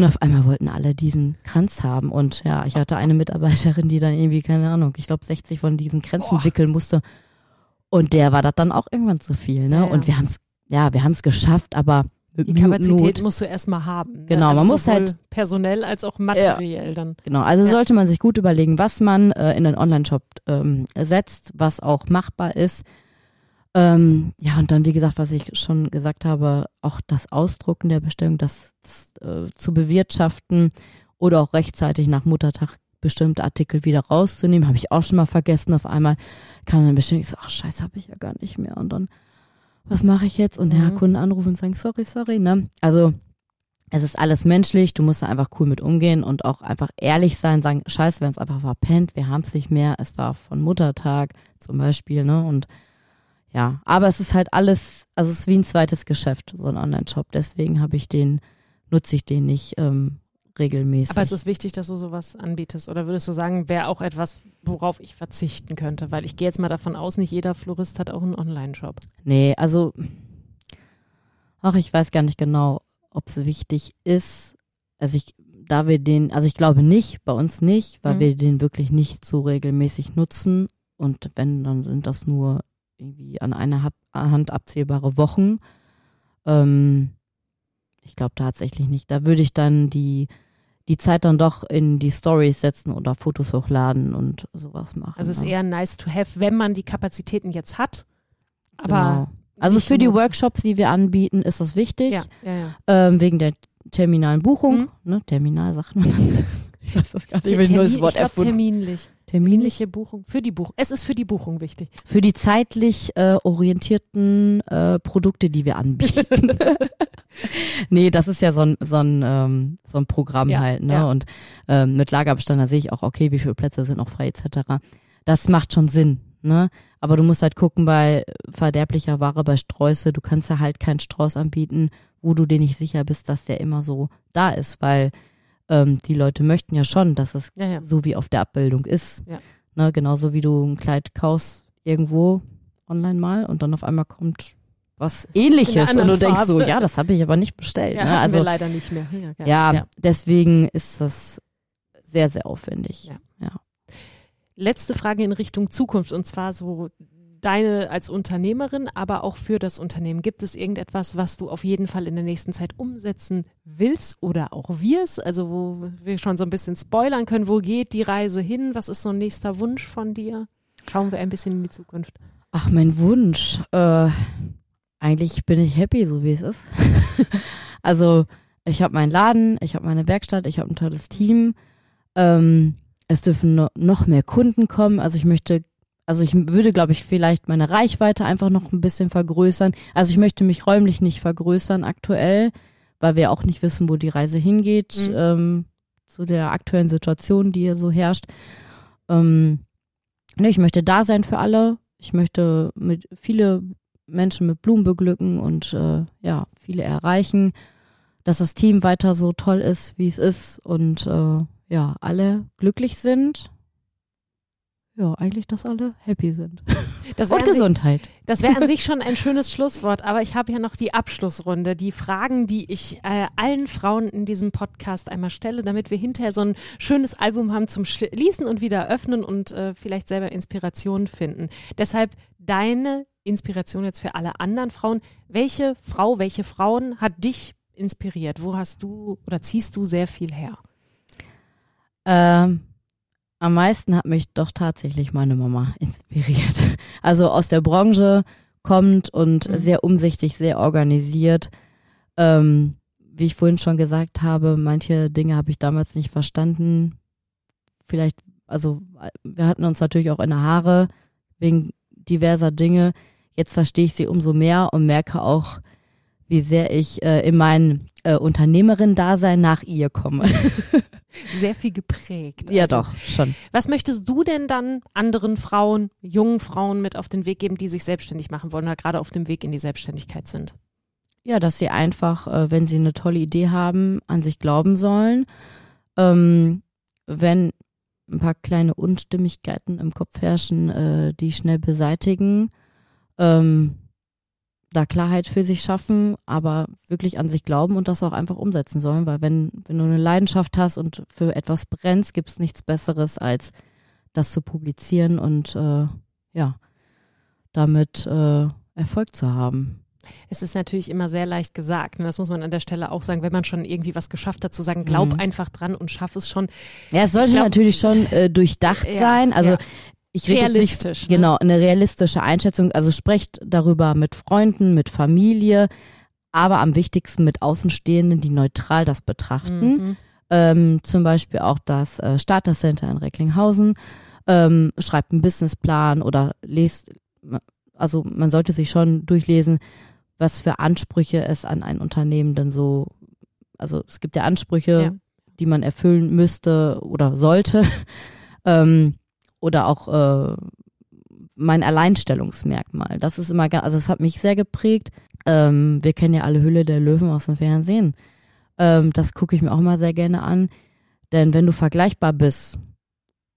Ja. Und auf einmal wollten alle diesen Kranz haben. Und ja, ich hatte eine Mitarbeiterin, die dann irgendwie, keine Ahnung, ich glaube 60 von diesen Kränzen Boah. wickeln musste. Und der war das dann auch irgendwann zu viel, ne? Ja, ja. Und wir haben es, ja, wir haben es geschafft, aber Die Kapazität Not. musst du erstmal haben. Ne? Genau, also man muss sowohl halt- personell als auch materiell dann. Genau, also Ja. sollte man sich gut überlegen, was man äh, in den Online-Shop ähm, setzt, was auch machbar ist. Ähm, ja, und dann, wie gesagt, was ich schon gesagt habe, auch das Ausdrucken der Bestellung, das, das äh, zu bewirtschaften oder auch rechtzeitig nach Muttertag bestimmte Artikel wieder rauszunehmen, habe ich auch schon mal vergessen. Auf einmal kann dann Bestellung, ich so, ach scheiße, habe ich ja gar nicht mehr. Und dann, was mache ich jetzt? Und Mhm. Kunden anrufen und sagen, sorry, sorry, ne? Also es ist alles menschlich, du musst da einfach cool mit umgehen und auch einfach ehrlich sein, sagen, scheiße, wenn es einfach verpennt, wir haben es nicht mehr, es war von Muttertag zum Beispiel, ne? Und ja, aber es ist halt alles, also es ist wie ein zweites Geschäft, so ein Online-Shop. Deswegen habe ich den, nutze ich den nicht ähm, regelmäßig. Aber es ist wichtig, dass du sowas anbietest. Oder würdest du sagen, wäre auch etwas, worauf ich verzichten könnte? Weil ich gehe jetzt mal davon aus, nicht jeder Florist hat auch einen Online-Shop. Nee, also, ach, ich weiß gar nicht genau, ob es wichtig ist. Also ich, da wir den, also ich glaube nicht, bei uns nicht, weil Mhm. wir den wirklich nicht so regelmäßig nutzen. Und wenn, dann sind das nur irgendwie an einer Hand abzählbare Wochen. Ähm, ich glaube tatsächlich nicht. Da würde ich dann die, die Zeit dann doch in die Stories setzen oder Fotos hochladen und sowas machen. Also es ist ne? eher nice to have, wenn man die Kapazitäten jetzt hat. Aber Genau. Also für die Workshops, die wir anbieten, ist das wichtig. Ja, ja, ja. ähm, wegen der terminalen Buchung, Mhm. ne, terminal sagt man dann. Ich weiß das gar nicht, ich will nur das Wort ich glaub, erfunden. Terminlich. Terminliche Buchung. Für die Buchung. Es ist für die Buchung wichtig. Für die zeitlich äh, orientierten äh, Produkte, die wir anbieten. nee, das ist ja so ein, so ein, ähm, so ein Programm Ja, halt, ne? ja. Und ähm, mit Lagerbestand, da sehe ich auch, okay, wie viele Plätze sind noch frei, etc. Das macht schon Sinn, ne? Aber du musst halt gucken bei verderblicher Ware, bei Sträuße, du kannst ja halt keinen Strauß anbieten, wo du dir nicht sicher bist, dass der immer so da ist, weil ähm, die Leute möchten ja schon, dass es Ja, ja. so wie auf der Abbildung ist. Ja. Ne, genauso wie du ein Kleid kaufst irgendwo online mal und dann auf einmal kommt was ähnliches und du denkst so, ja, das habe ich aber nicht bestellt. Ja, ne? Also wir leider nicht mehr. Ja, ja, ja. deswegen ist das sehr, sehr aufwendig. Ja. Ja. Letzte Frage in Richtung Zukunft und zwar so deine als Unternehmerin, aber auch für das Unternehmen. Gibt es irgendetwas, was du auf jeden Fall in der nächsten Zeit umsetzen willst oder auch wirst? Also wo wir schon so ein bisschen spoilern können, wo geht die Reise hin? Was ist so ein nächster Wunsch von dir? Schauen wir ein bisschen in die Zukunft. Ach, mein Wunsch. Äh, eigentlich bin ich happy, so wie es ist. also ich habe meinen Laden, ich habe meine Werkstatt, ich habe ein tolles Team. Ähm, es dürfen no noch mehr Kunden kommen. Also ich möchte, also ich würde, glaube ich, vielleicht meine Reichweite einfach noch ein bisschen vergrößern. Also ich möchte mich räumlich nicht vergrößern aktuell, weil wir auch nicht wissen, wo die Reise hingeht, Mhm. ähm, zu der aktuellen Situation, die hier so herrscht. Ähm, ne, ich möchte da sein für alle. Ich möchte mit viele Menschen mit Blumen beglücken und äh, ja, viele erreichen, dass das Team weiter so toll ist, wie es ist und äh, ja, alle glücklich sind. Ja, eigentlich, dass alle happy sind. Das Und an, sich- Gesundheit. das wäre an sich schon ein schönes Schlusswort, aber ich habe ja noch die Abschlussrunde, die Fragen, die ich äh, allen Frauen in diesem Podcast einmal stelle, damit wir hinterher so ein schönes Album haben zum Schließen und wieder öffnen und äh, vielleicht selber Inspiration finden. Deshalb deine Inspiration jetzt für alle anderen Frauen. Welche Frau, welche Frauen hat dich inspiriert? Wo hast du oder ziehst du sehr viel her? Ähm, am meisten hat mich doch tatsächlich meine Mama inspiriert. Also aus der Branche kommt und Mhm. sehr umsichtig, sehr organisiert. Ähm, wie ich vorhin schon gesagt habe, manche Dinge habe ich damals nicht verstanden. Vielleicht, also wir hatten uns natürlich auch in der Haare wegen diverser Dinge. Jetzt verstehe ich sie umso mehr und merke auch, wie sehr ich äh, in mein äh, Unternehmerin-Dasein nach ihr komme. Sehr viel geprägt. ja, Also, doch, schon. Was möchtest du denn dann anderen Frauen, jungen Frauen mit auf den Weg geben, die sich selbstständig machen wollen oder gerade auf dem Weg in die Selbstständigkeit sind? Ja, dass sie einfach, äh, wenn sie eine tolle Idee haben, an sich glauben sollen. Ähm, wenn ein paar kleine Unstimmigkeiten im Kopf herrschen, äh, die schnell beseitigen, ähm, da Klarheit für sich schaffen, aber wirklich an sich glauben und das auch einfach umsetzen sollen, weil wenn, wenn du eine Leidenschaft hast und für etwas brennst, gibt es nichts Besseres, als das zu publizieren und äh, ja, damit äh, Erfolg zu haben. Es ist natürlich immer sehr leicht gesagt. Ne? Das muss man an der Stelle auch sagen, wenn man schon irgendwie was geschafft hat, zu sagen, glaub Mhm. einfach dran und schaff es schon. Ja, es sollte glaub- natürlich schon äh, durchdacht Ja, sein. Also ja. Ich rede nicht, Realistisch. Ne? genau, eine realistische Einschätzung. Also sprecht darüber mit Freunden, mit Familie, aber am wichtigsten mit Außenstehenden, die neutral das betrachten. Mhm. Ähm, zum Beispiel auch das äh, Starter Center in Recklinghausen. Ähm, schreibt einen Businessplan oder lest, also man sollte sich schon durchlesen, was für Ansprüche es an ein Unternehmen denn so, also es gibt ja Ansprüche, Ja. die man erfüllen müsste oder sollte. ähm, oder auch äh, mein Alleinstellungsmerkmal. Das ist immer, also es hat mich sehr geprägt. Ähm, wir kennen ja alle Hülle der Löwen aus dem Fernsehen. Ähm, das gucke ich mir auch mal sehr gerne an. Denn wenn du vergleichbar bist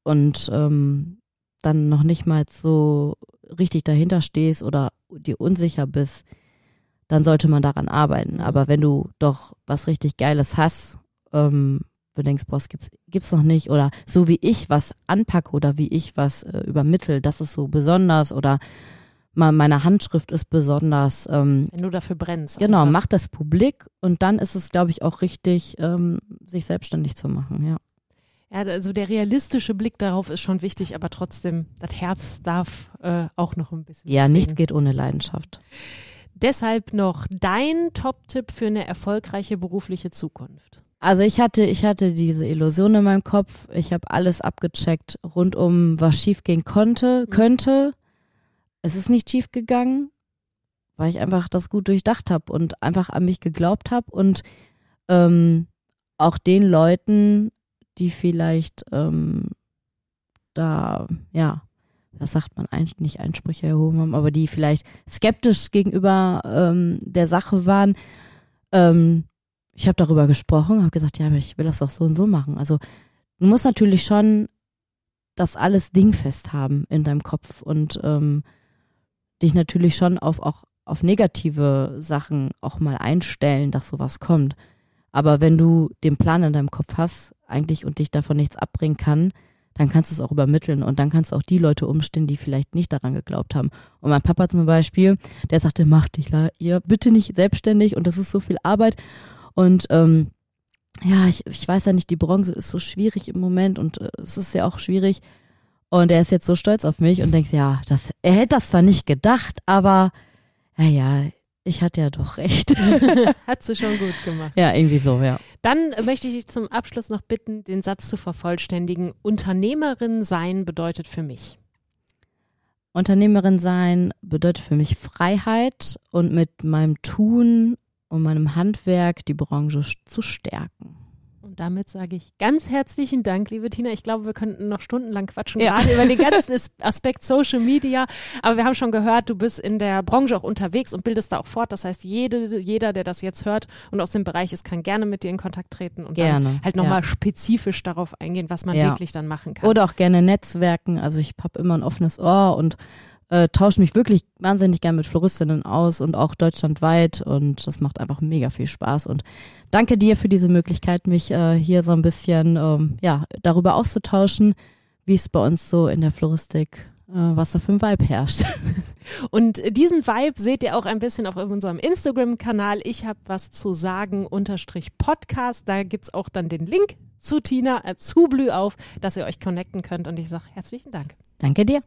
und ähm, dann noch nicht mal so richtig dahinter stehst oder dir unsicher bist, dann sollte man daran arbeiten. Aber wenn du doch was richtig Geiles hast, ähm, du denkst, boah, das gibt's, gibt's noch nicht, oder so wie ich was anpacke oder wie ich was äh, übermittel, das ist so besonders oder meine Handschrift ist besonders, ähm, Wenn du dafür brennst. Genau, einfach. mach das publik und dann ist es, glaube ich, auch richtig, ähm, sich selbstständig zu machen, ja. Ja, also der realistische Blick darauf ist schon wichtig, aber trotzdem, das Herz darf äh, auch noch ein bisschen. Ja, nichts geht ohne Leidenschaft. Deshalb noch dein Top-Tipp für eine erfolgreiche berufliche Zukunft. Also ich hatte, ich hatte diese Illusion in meinem Kopf. Ich habe alles abgecheckt rundum, was schiefgehen konnte, mhm. könnte. Es ist nicht schief gegangen, weil ich einfach das gut durchdacht habe und einfach an mich geglaubt habe und ähm, auch den Leuten, die vielleicht ähm, da, ja, was sagt man, ein, nicht Einsprüche erhoben haben, aber die vielleicht skeptisch gegenüber ähm, der Sache waren. Ähm, ich habe darüber gesprochen, habe gesagt, ja, aber ich will das doch so und so machen. Also du musst natürlich schon das alles dingfest haben in deinem Kopf und ähm, dich natürlich schon auf auch auf negative Sachen auch mal einstellen, dass sowas kommt. Aber wenn du den Plan in deinem Kopf hast, eigentlich und dich davon nichts abbringen kann, dann kannst du es auch übermitteln und dann kannst du auch die Leute umstehen, die vielleicht nicht daran geglaubt haben. Und mein Papa zum Beispiel, der sagte, mach dich ihr bitte nicht selbstständig und das ist so viel Arbeit. Und ähm, ja, ich, ich weiß ja nicht, die Branche ist so schwierig im Moment und äh, es ist ja auch schwierig. Und er ist jetzt so stolz auf mich und denkt, ja, das, er hätte das zwar nicht gedacht, aber ja, ja, ich hatte ja doch recht. Hat sie schon gut gemacht. Ja, irgendwie so, ja. Dann möchte ich dich zum Abschluss noch bitten, den Satz zu vervollständigen. Unternehmerin sein bedeutet für mich. Unternehmerin sein bedeutet für mich Freiheit und mit meinem Tun und meinem Handwerk die Branche zu stärken damit sage ich ganz herzlichen Dank, liebe Tina. Ich glaube, wir könnten noch stundenlang quatschen, ja. gerade über den ganzen Aspekt Social Media. Aber wir haben schon gehört, du bist in der Branche auch unterwegs und bildest da auch fort. Das heißt, jede, jeder, der das jetzt hört und aus dem Bereich ist, kann gerne mit dir in Kontakt treten und gerne. dann halt nochmal ja. spezifisch darauf eingehen, was man ja. wirklich dann machen kann. Oder auch gerne Netzwerken. Also ich habe immer ein offenes Ohr und äh, tausche mich wirklich wahnsinnig gern mit Floristinnen aus und auch deutschlandweit und das macht einfach mega viel Spaß und danke dir für diese Möglichkeit, mich äh, hier so ein bisschen ähm, ja, darüber auszutauschen, wie es bei uns so in der Floristik äh, was da für ein Vibe herrscht. Und diesen Vibe seht ihr auch ein bisschen auf unserem Instagram-Kanal. Ich habe was zu sagen, unterstrich Podcast. Da gibt's auch dann den Link zu Tina, äh, zu Blü auf, dass ihr euch connecten könnt. Und ich sage herzlichen Dank. Danke dir.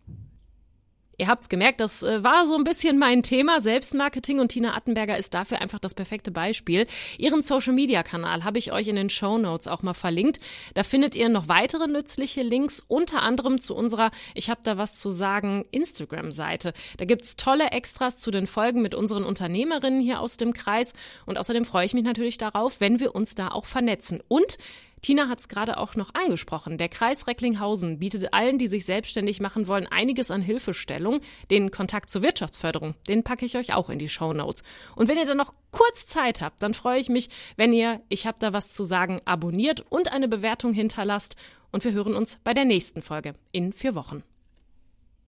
Ihr habt's gemerkt, das äh, war so ein bisschen mein Thema, Selbstmarketing und Tina Attenberger ist dafür einfach das perfekte Beispiel. Ihren Social Media Kanal habe ich euch in den Show Notes auch mal verlinkt. Da findet ihr noch weitere nützliche Links, unter anderem zu unserer Ich habe da was zu sagen Instagram Seite. Da gibt's tolle Extras zu den Folgen mit unseren Unternehmerinnen hier aus dem Kreis und außerdem freue ich mich natürlich darauf, wenn wir uns da auch vernetzen und Tina hat es gerade auch noch angesprochen. Der Kreis Recklinghausen bietet allen, die sich selbstständig machen wollen, einiges an Hilfestellung. Den Kontakt zur Wirtschaftsförderung, den packe ich euch auch in die Show Notes. Und wenn ihr dann noch kurz Zeit habt, dann freue ich mich, wenn ihr, ich habe da was zu sagen, abonniert und eine Bewertung hinterlasst. Und wir hören uns bei der nächsten Folge in vier Wochen.